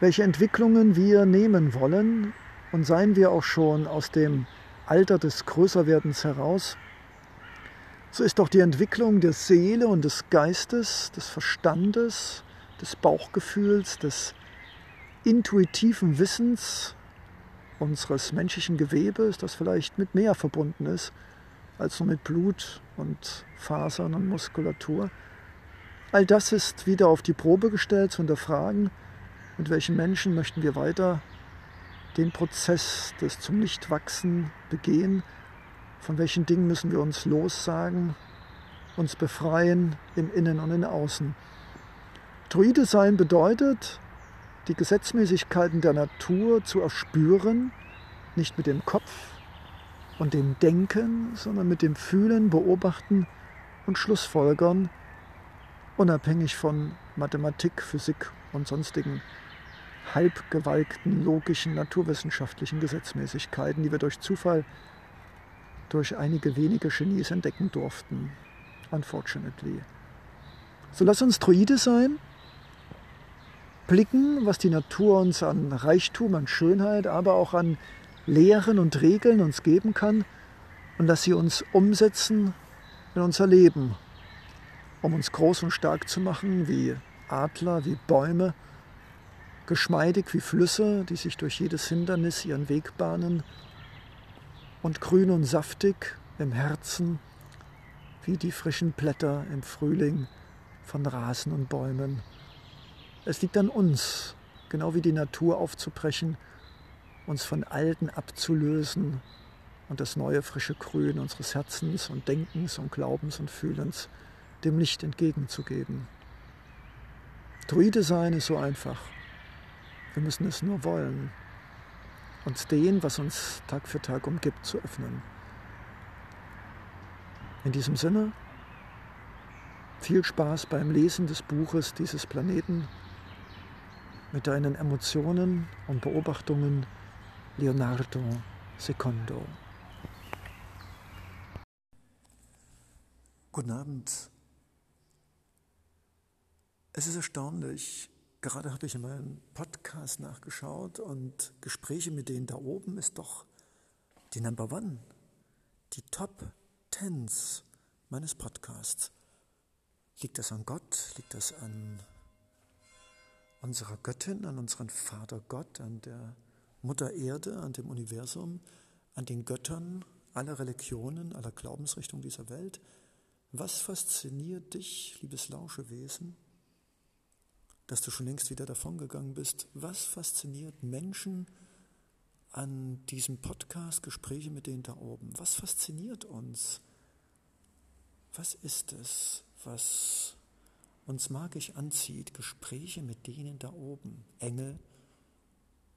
welche Entwicklungen wir nehmen wollen und seien wir auch schon aus dem Alter des Größerwerdens heraus, so ist doch die Entwicklung der Seele und des Geistes, des Verstandes, des Bauchgefühls, des intuitiven Wissens unseres menschlichen Gewebes, das vielleicht mit mehr verbunden ist als nur mit Blut und Fasern und Muskulatur. All das ist wieder auf die Probe gestellt, zu hinterfragen, mit welchen Menschen möchten wir weiter den Prozess des zum Nichtwachsen begehen, von welchen Dingen müssen wir uns lossagen, uns befreien im Innen und im Außen. Druide sein bedeutet, die Gesetzmäßigkeiten der Natur zu erspüren, nicht mit dem Kopf und dem Denken, sondern mit dem Fühlen, Beobachten und Schlussfolgern, unabhängig von Mathematik, Physik und sonstigen halbgewalkten, logischen, naturwissenschaftlichen Gesetzmäßigkeiten, die wir durch Zufall durch einige wenige Genies entdecken durften. Unfortunately. So lass uns Druide sein, blicken, was die Natur uns an Reichtum, an Schönheit, aber auch an Lehren und Regeln uns geben kann und lass sie uns umsetzen in unser Leben, um uns groß und stark zu machen wie Adler, wie Bäume, geschmeidig wie Flüsse, die sich durch jedes Hindernis ihren Weg bahnen und grün und saftig im Herzen wie die frischen Blätter im Frühling von Rasen und Bäumen. Es liegt an uns, genau wie die Natur aufzubrechen, uns von Alten abzulösen und das neue frische Grün unseres Herzens und Denkens und Glaubens und Fühlens dem Licht entgegenzugeben. Druide sein ist so einfach. Wir müssen es nur wollen uns den, was uns Tag für Tag umgibt, zu öffnen. In diesem Sinne, viel Spaß beim Lesen des Buches dieses Planeten mit deinen Emotionen und Beobachtungen Leonardo Secondo. Guten Abend. Es ist erstaunlich, Gerade habe ich in meinem Podcast nachgeschaut und Gespräche mit denen da oben ist doch die Number One, die Top Tens meines Podcasts. Liegt das an Gott? Liegt das an unserer Göttin, an unserem Vater Gott, an der Mutter Erde, an dem Universum, an den Göttern aller Religionen, aller Glaubensrichtungen dieser Welt? Was fasziniert dich, liebes Lauschewesen? Dass du schon längst wieder davongegangen bist. Was fasziniert Menschen an diesem Podcast, Gespräche mit denen da oben? Was fasziniert uns? Was ist es, was uns magisch anzieht? Gespräche mit denen da oben. Engel,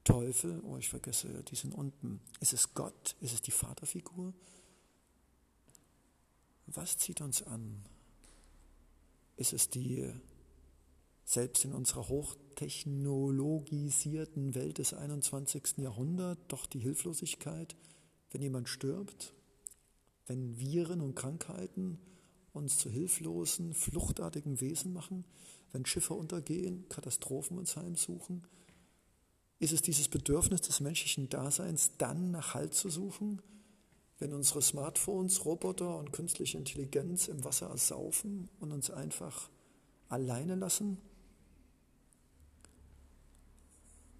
Teufel, oh ich vergesse, die sind unten. Ist es Gott? Ist es die Vaterfigur? Was zieht uns an? Ist es die selbst in unserer hochtechnologisierten Welt des 21. Jahrhunderts doch die Hilflosigkeit, wenn jemand stirbt, wenn Viren und Krankheiten uns zu hilflosen, fluchtartigen Wesen machen, wenn Schiffe untergehen, Katastrophen uns heimsuchen. Ist es dieses Bedürfnis des menschlichen Daseins, dann nach Halt zu suchen, wenn unsere Smartphones, Roboter und künstliche Intelligenz im Wasser ersaufen und uns einfach alleine lassen?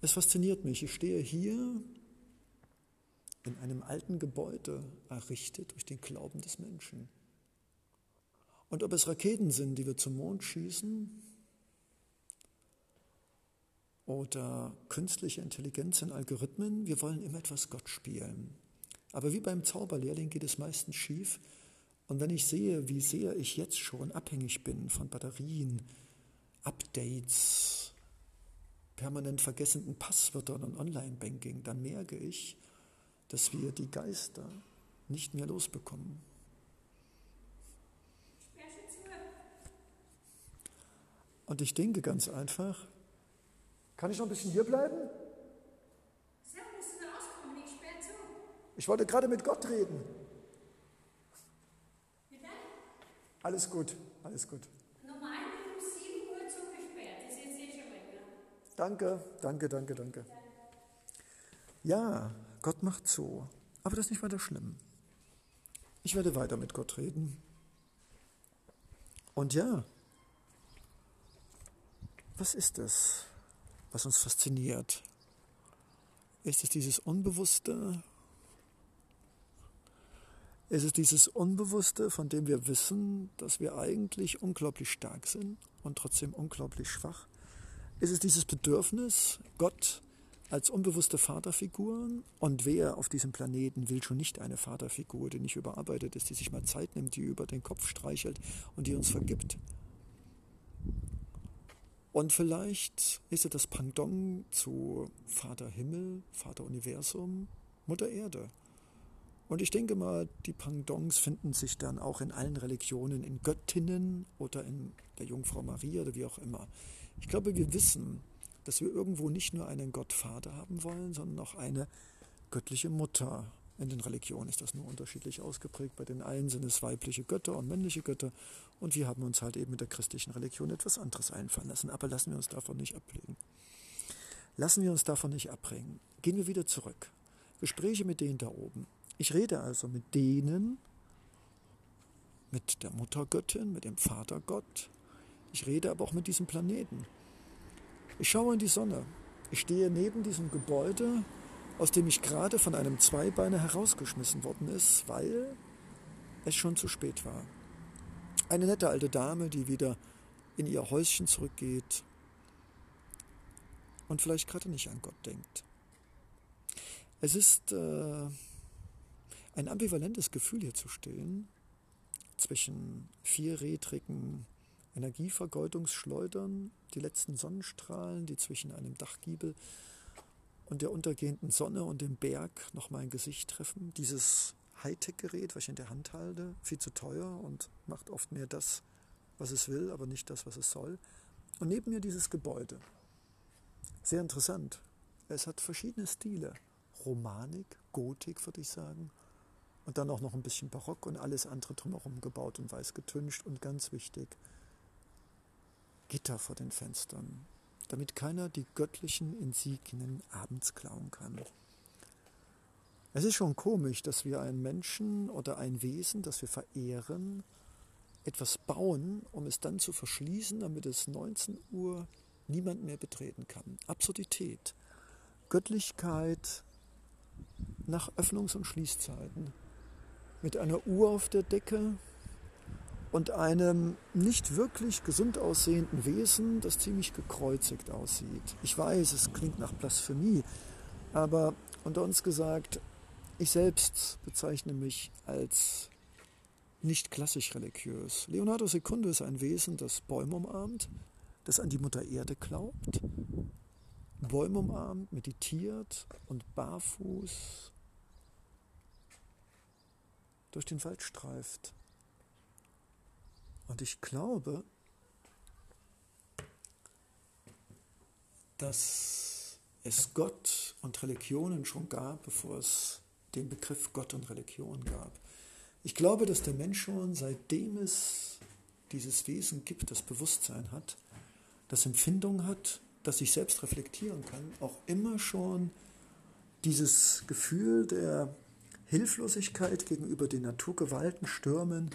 Es fasziniert mich. Ich stehe hier in einem alten Gebäude, errichtet durch den Glauben des Menschen. Und ob es Raketen sind, die wir zum Mond schießen, oder künstliche Intelligenz in Algorithmen, wir wollen immer etwas Gott spielen. Aber wie beim Zauberlehrling geht es meistens schief. Und wenn ich sehe, wie sehr ich jetzt schon abhängig bin von Batterien, Updates, permanent vergessenen Passwörtern und Online-Banking, dann merke ich, dass wir die Geister nicht mehr losbekommen. Und ich denke ganz einfach, kann ich noch ein bisschen hier bleiben? Ich wollte gerade mit Gott reden. Alles gut, alles gut. Normal um 7 Uhr zugesperrt, das ist jetzt eh schon weg. Danke, danke, danke, danke. Ja, Gott macht so. Aber das ist nicht weiter schlimm. Ich werde weiter mit Gott reden. Und ja, was ist es, was uns fasziniert? Ist es dieses Unbewusste? Ist es dieses Unbewusste, von dem wir wissen, dass wir eigentlich unglaublich stark sind und trotzdem unglaublich schwach? Ist es dieses Bedürfnis, Gott als unbewusste Vaterfiguren. Und wer auf diesem Planeten will schon nicht eine Vaterfigur, die nicht überarbeitet ist, die sich mal Zeit nimmt, die über den Kopf streichelt und die uns vergibt. Und vielleicht ist er das Pendant zu Vater Himmel, Vater Universum, Mutter Erde. Und ich denke mal, die Pendants finden sich dann auch in allen Religionen, in Göttinnen oder in der Jungfrau Maria oder wie auch immer. Ich glaube, wir wissen, dass wir irgendwo nicht nur einen Gottvater haben wollen, sondern auch eine göttliche Mutter. In den Religionen ist das nur unterschiedlich ausgeprägt. Bei den einen sind es weibliche Götter und männliche Götter. Und wir haben uns halt eben mit der christlichen Religion etwas anderes einfallen lassen. Aber lassen wir uns davon nicht ablegen. Lassen wir uns davon nicht abbringen. Gehen wir wieder zurück. Gespräche mit denen da oben. Ich rede also mit denen, mit der Muttergöttin, mit dem Vatergott. Ich rede aber auch mit diesem Planeten. Ich schaue in die Sonne. Ich stehe neben diesem Gebäude, aus dem ich gerade von einem Zweibeiner herausgeschmissen worden ist, weil es schon zu spät war. Eine nette alte Dame, die wieder in ihr Häuschen zurückgeht und vielleicht gerade nicht an Gott denkt. Es ist äh, ein ambivalentes Gefühl hier zu stehen zwischen vierrädrigen Energievergeudungsschleudern, die letzten Sonnenstrahlen, die zwischen einem Dachgiebel und der untergehenden Sonne und dem Berg noch mein Gesicht treffen. Dieses Hightech-Gerät, was ich in der Hand halte, viel zu teuer und macht oft mehr das, was es will, aber nicht das, was es soll. Und neben mir dieses Gebäude. Sehr interessant. Es hat verschiedene Stile. Romanik, Gotik, würde ich sagen. Und dann auch noch ein bisschen Barock und alles andere drumherum gebaut und weiß getüncht. Und ganz wichtig, Gitter vor den Fenstern, damit keiner die göttlichen Insignien abends klauen kann. Es ist schon komisch, dass wir einen Menschen oder ein Wesen, das wir verehren, etwas bauen, um es dann zu verschließen, damit es 19 Uhr niemand mehr betreten kann. Absurdität. Göttlichkeit nach Öffnungs- und Schließzeiten. Mit einer Uhr auf der Decke, und einem nicht wirklich gesund aussehenden Wesen, das ziemlich gekreuzigt aussieht. Ich weiß, es klingt nach Blasphemie, aber unter uns gesagt, ich selbst bezeichne mich als nicht klassisch religiös. Leonardo Secundo ist ein Wesen, das Bäume umarmt, das an die Mutter Erde glaubt, Bäume umarmt, meditiert und barfuß durch den Wald streift. Und ich glaube, dass es Gott und Religionen schon gab, bevor es den Begriff Gott und Religion gab. Ich glaube, dass der Mensch schon, seitdem es dieses Wesen gibt, das Bewusstsein hat, das Empfindung hat das ich selbst reflektieren kann, auch immer schon dieses Gefühl der Hilflosigkeit gegenüber den Naturgewalten, Stürmen,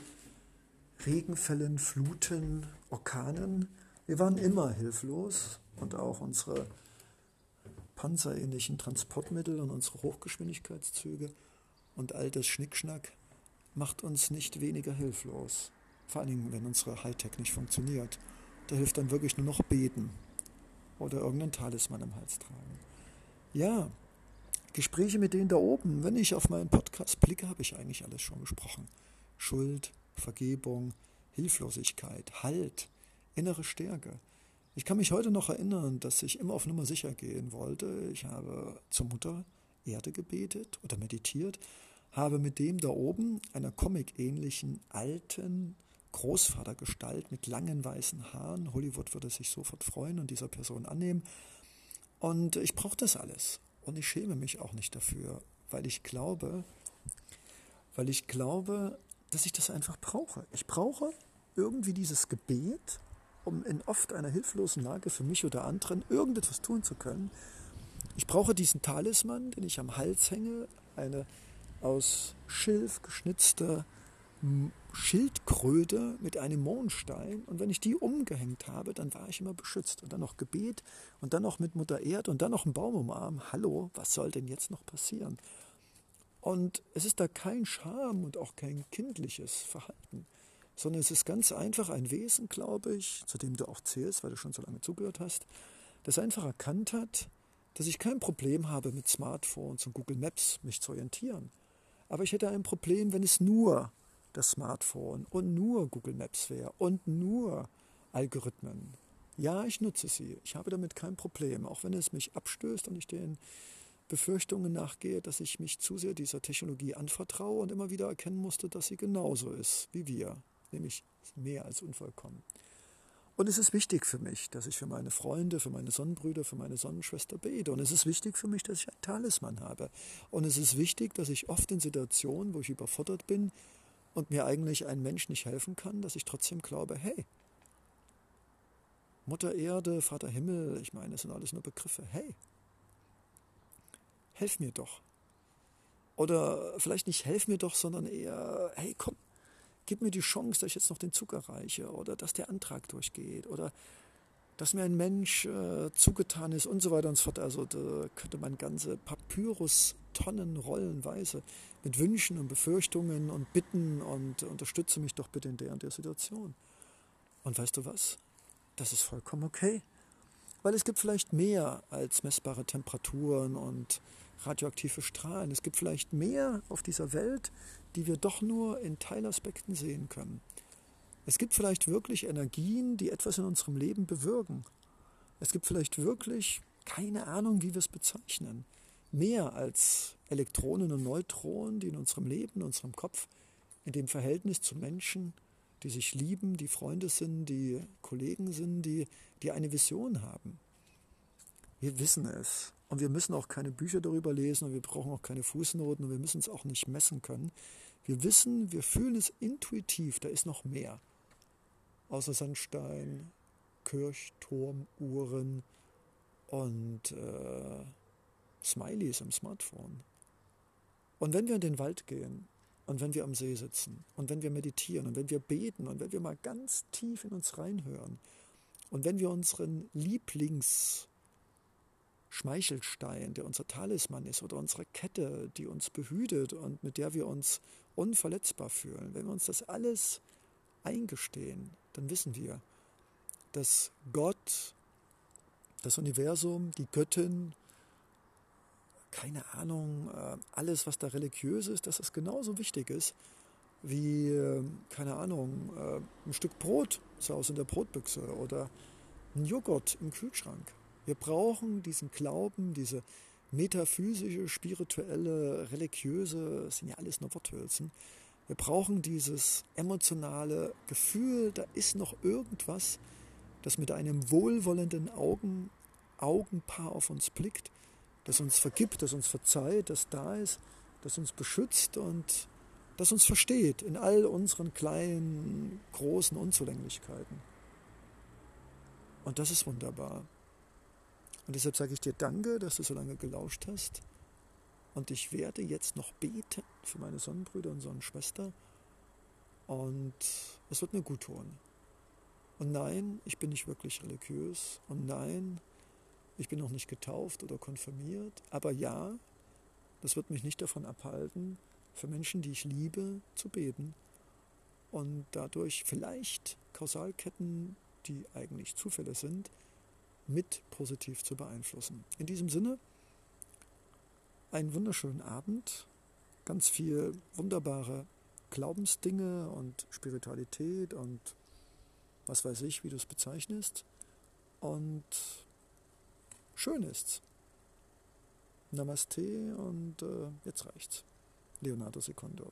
Regenfällen, Fluten, Orkanen. Wir waren immer hilflos und auch unsere panzerähnlichen Transportmittel und unsere Hochgeschwindigkeitszüge und all das Schnickschnack macht uns nicht weniger hilflos. Vor allen Dingen, wenn unsere Hightech nicht funktioniert. Da hilft dann wirklich nur noch beten oder irgendeinen Talisman im Hals tragen. Ja, Gespräche mit denen da oben. Wenn ich auf meinen Podcast blicke, habe ich eigentlich alles schon gesprochen. Schuld, Vergebung, Hilflosigkeit, Halt, innere Stärke. Ich kann mich heute noch erinnern, dass ich immer auf Nummer sicher gehen wollte. Ich habe zur Mutter Erde gebetet oder meditiert, habe mit dem da oben, einer comic-ähnlichen alten Großvatergestalt mit langen weißen Haaren, Hollywood würde sich sofort freuen und dieser Person annehmen. Und ich brauche das alles. Und ich schäme mich auch nicht dafür, weil ich glaube, weil ich glaube, dass ich das einfach brauche. Ich brauche irgendwie dieses Gebet, um in oft einer hilflosen Lage für mich oder anderen irgendetwas tun zu können. Ich brauche diesen Talisman, den ich am Hals hänge, eine aus Schilf geschnitzte Schildkröte mit einem Mondstein. Und wenn ich die umgehängt habe, dann war ich immer beschützt. Und dann noch Gebet und dann noch mit Mutter Erde und dann noch ein Baum umarmen. Hallo, was soll denn jetzt noch passieren? Und es ist da kein Scham und auch kein kindliches Verhalten, sondern es ist ganz einfach ein Wesen, glaube ich, zu dem du auch zählst, weil du schon so lange zugehört hast, das einfach erkannt hat, dass ich kein Problem habe mit Smartphones und Google Maps mich zu orientieren. Aber ich hätte ein Problem, wenn es nur das Smartphone und nur Google Maps wäre und nur Algorithmen. Ja, ich nutze sie. Ich habe damit kein Problem, auch wenn es mich abstößt und ich den Befürchtungen nachgehe, dass ich mich zu sehr dieser Technologie anvertraue und immer wieder erkennen musste, dass sie genauso ist wie wir, nämlich mehr als unvollkommen. Und es ist wichtig für mich, dass ich für meine Freunde, für meine Sonnenbrüder, für meine Sonnenschwester bete. Und es ist wichtig für mich, dass ich einen Talisman habe. Und es ist wichtig, dass ich oft in Situationen, wo ich überfordert bin, und mir eigentlich ein Mensch nicht helfen kann, dass ich trotzdem glaube, hey, Mutter Erde, Vater Himmel, ich meine, es sind alles nur Begriffe, hey, helf mir doch. Oder vielleicht nicht helf mir doch, sondern eher, hey, komm, gib mir die Chance, dass ich jetzt noch den Zug erreiche oder dass der Antrag durchgeht oder dass mir ein Mensch äh, zugetan ist und so weiter und so fort. Also da könnte man ganze Papyrus-Tonnen rollenweise mit Wünschen und Befürchtungen und Bitten und unterstütze mich doch bitte in der und der Situation. Und weißt du was? Das ist vollkommen okay. Weil es gibt vielleicht mehr als messbare Temperaturen und radioaktive Strahlen. Es gibt vielleicht mehr auf dieser Welt, die wir doch nur in Teilaspekten sehen können. Es gibt vielleicht wirklich Energien, die etwas in unserem Leben bewirken. Es gibt vielleicht wirklich keine Ahnung, wie wir es bezeichnen. Mehr als Elektronen und Neutronen, die in unserem Leben, in unserem Kopf, in dem Verhältnis zu Menschen, die sich lieben, die Freunde sind, die Kollegen sind, die, die eine Vision haben. Wir wissen es. Und wir müssen auch keine Bücher darüber lesen und wir brauchen auch keine Fußnoten und wir müssen es auch nicht messen können. Wir wissen, wir fühlen es intuitiv, da ist noch mehr außer Sandstein, Kirchturmuhren und äh, Smileys im Smartphone. Und wenn wir in den Wald gehen und wenn wir am See sitzen und wenn wir meditieren und wenn wir beten und wenn wir mal ganz tief in uns reinhören und wenn wir unseren Lieblings Schmeichelstein, der unser Talisman ist oder unsere Kette, die uns behütet und mit der wir uns unverletzbar fühlen, wenn wir uns das alles eingestehen, dann wissen wir, dass Gott, das Universum, die Göttin, keine Ahnung, äh, alles, was da religiös ist, dass das genauso wichtig ist wie, äh, keine Ahnung, äh, ein Stück Brot zu Hause in der Brotbüchse oder ein Joghurt im Kühlschrank. Wir brauchen diesen Glauben, diese metaphysische, spirituelle, religiöse, sind ja alles nur Worthülsen, wir brauchen dieses emotionale Gefühl, da ist noch irgendwas, das mit einem wohlwollenden Augen, Augenpaar auf uns blickt, das uns vergibt, das uns verzeiht, das da ist, das uns beschützt und das uns versteht in all unseren kleinen, großen Unzulänglichkeiten. Und das ist wunderbar. Und deshalb sage ich dir Danke, dass du so lange gelauscht hast. Und ich werde jetzt noch beten für meine Sonnenbrüder und Sonnenschwester. Und es wird mir gut tun. Und nein, ich bin nicht wirklich religiös. Und nein, ich bin noch nicht getauft oder konfirmiert. Aber ja, das wird mich nicht davon abhalten, für Menschen, die ich liebe, zu beten. Und dadurch vielleicht Kausalketten, die eigentlich Zufälle sind, mit positiv zu beeinflussen. In diesem Sinne, einen wunderschönen Abend, ganz viel wunderbare Glaubensdinge und Spiritualität und was weiß ich, wie du es bezeichnest. Und schön ist's. Namaste und äh, jetzt reicht's. Leonardo Secondo.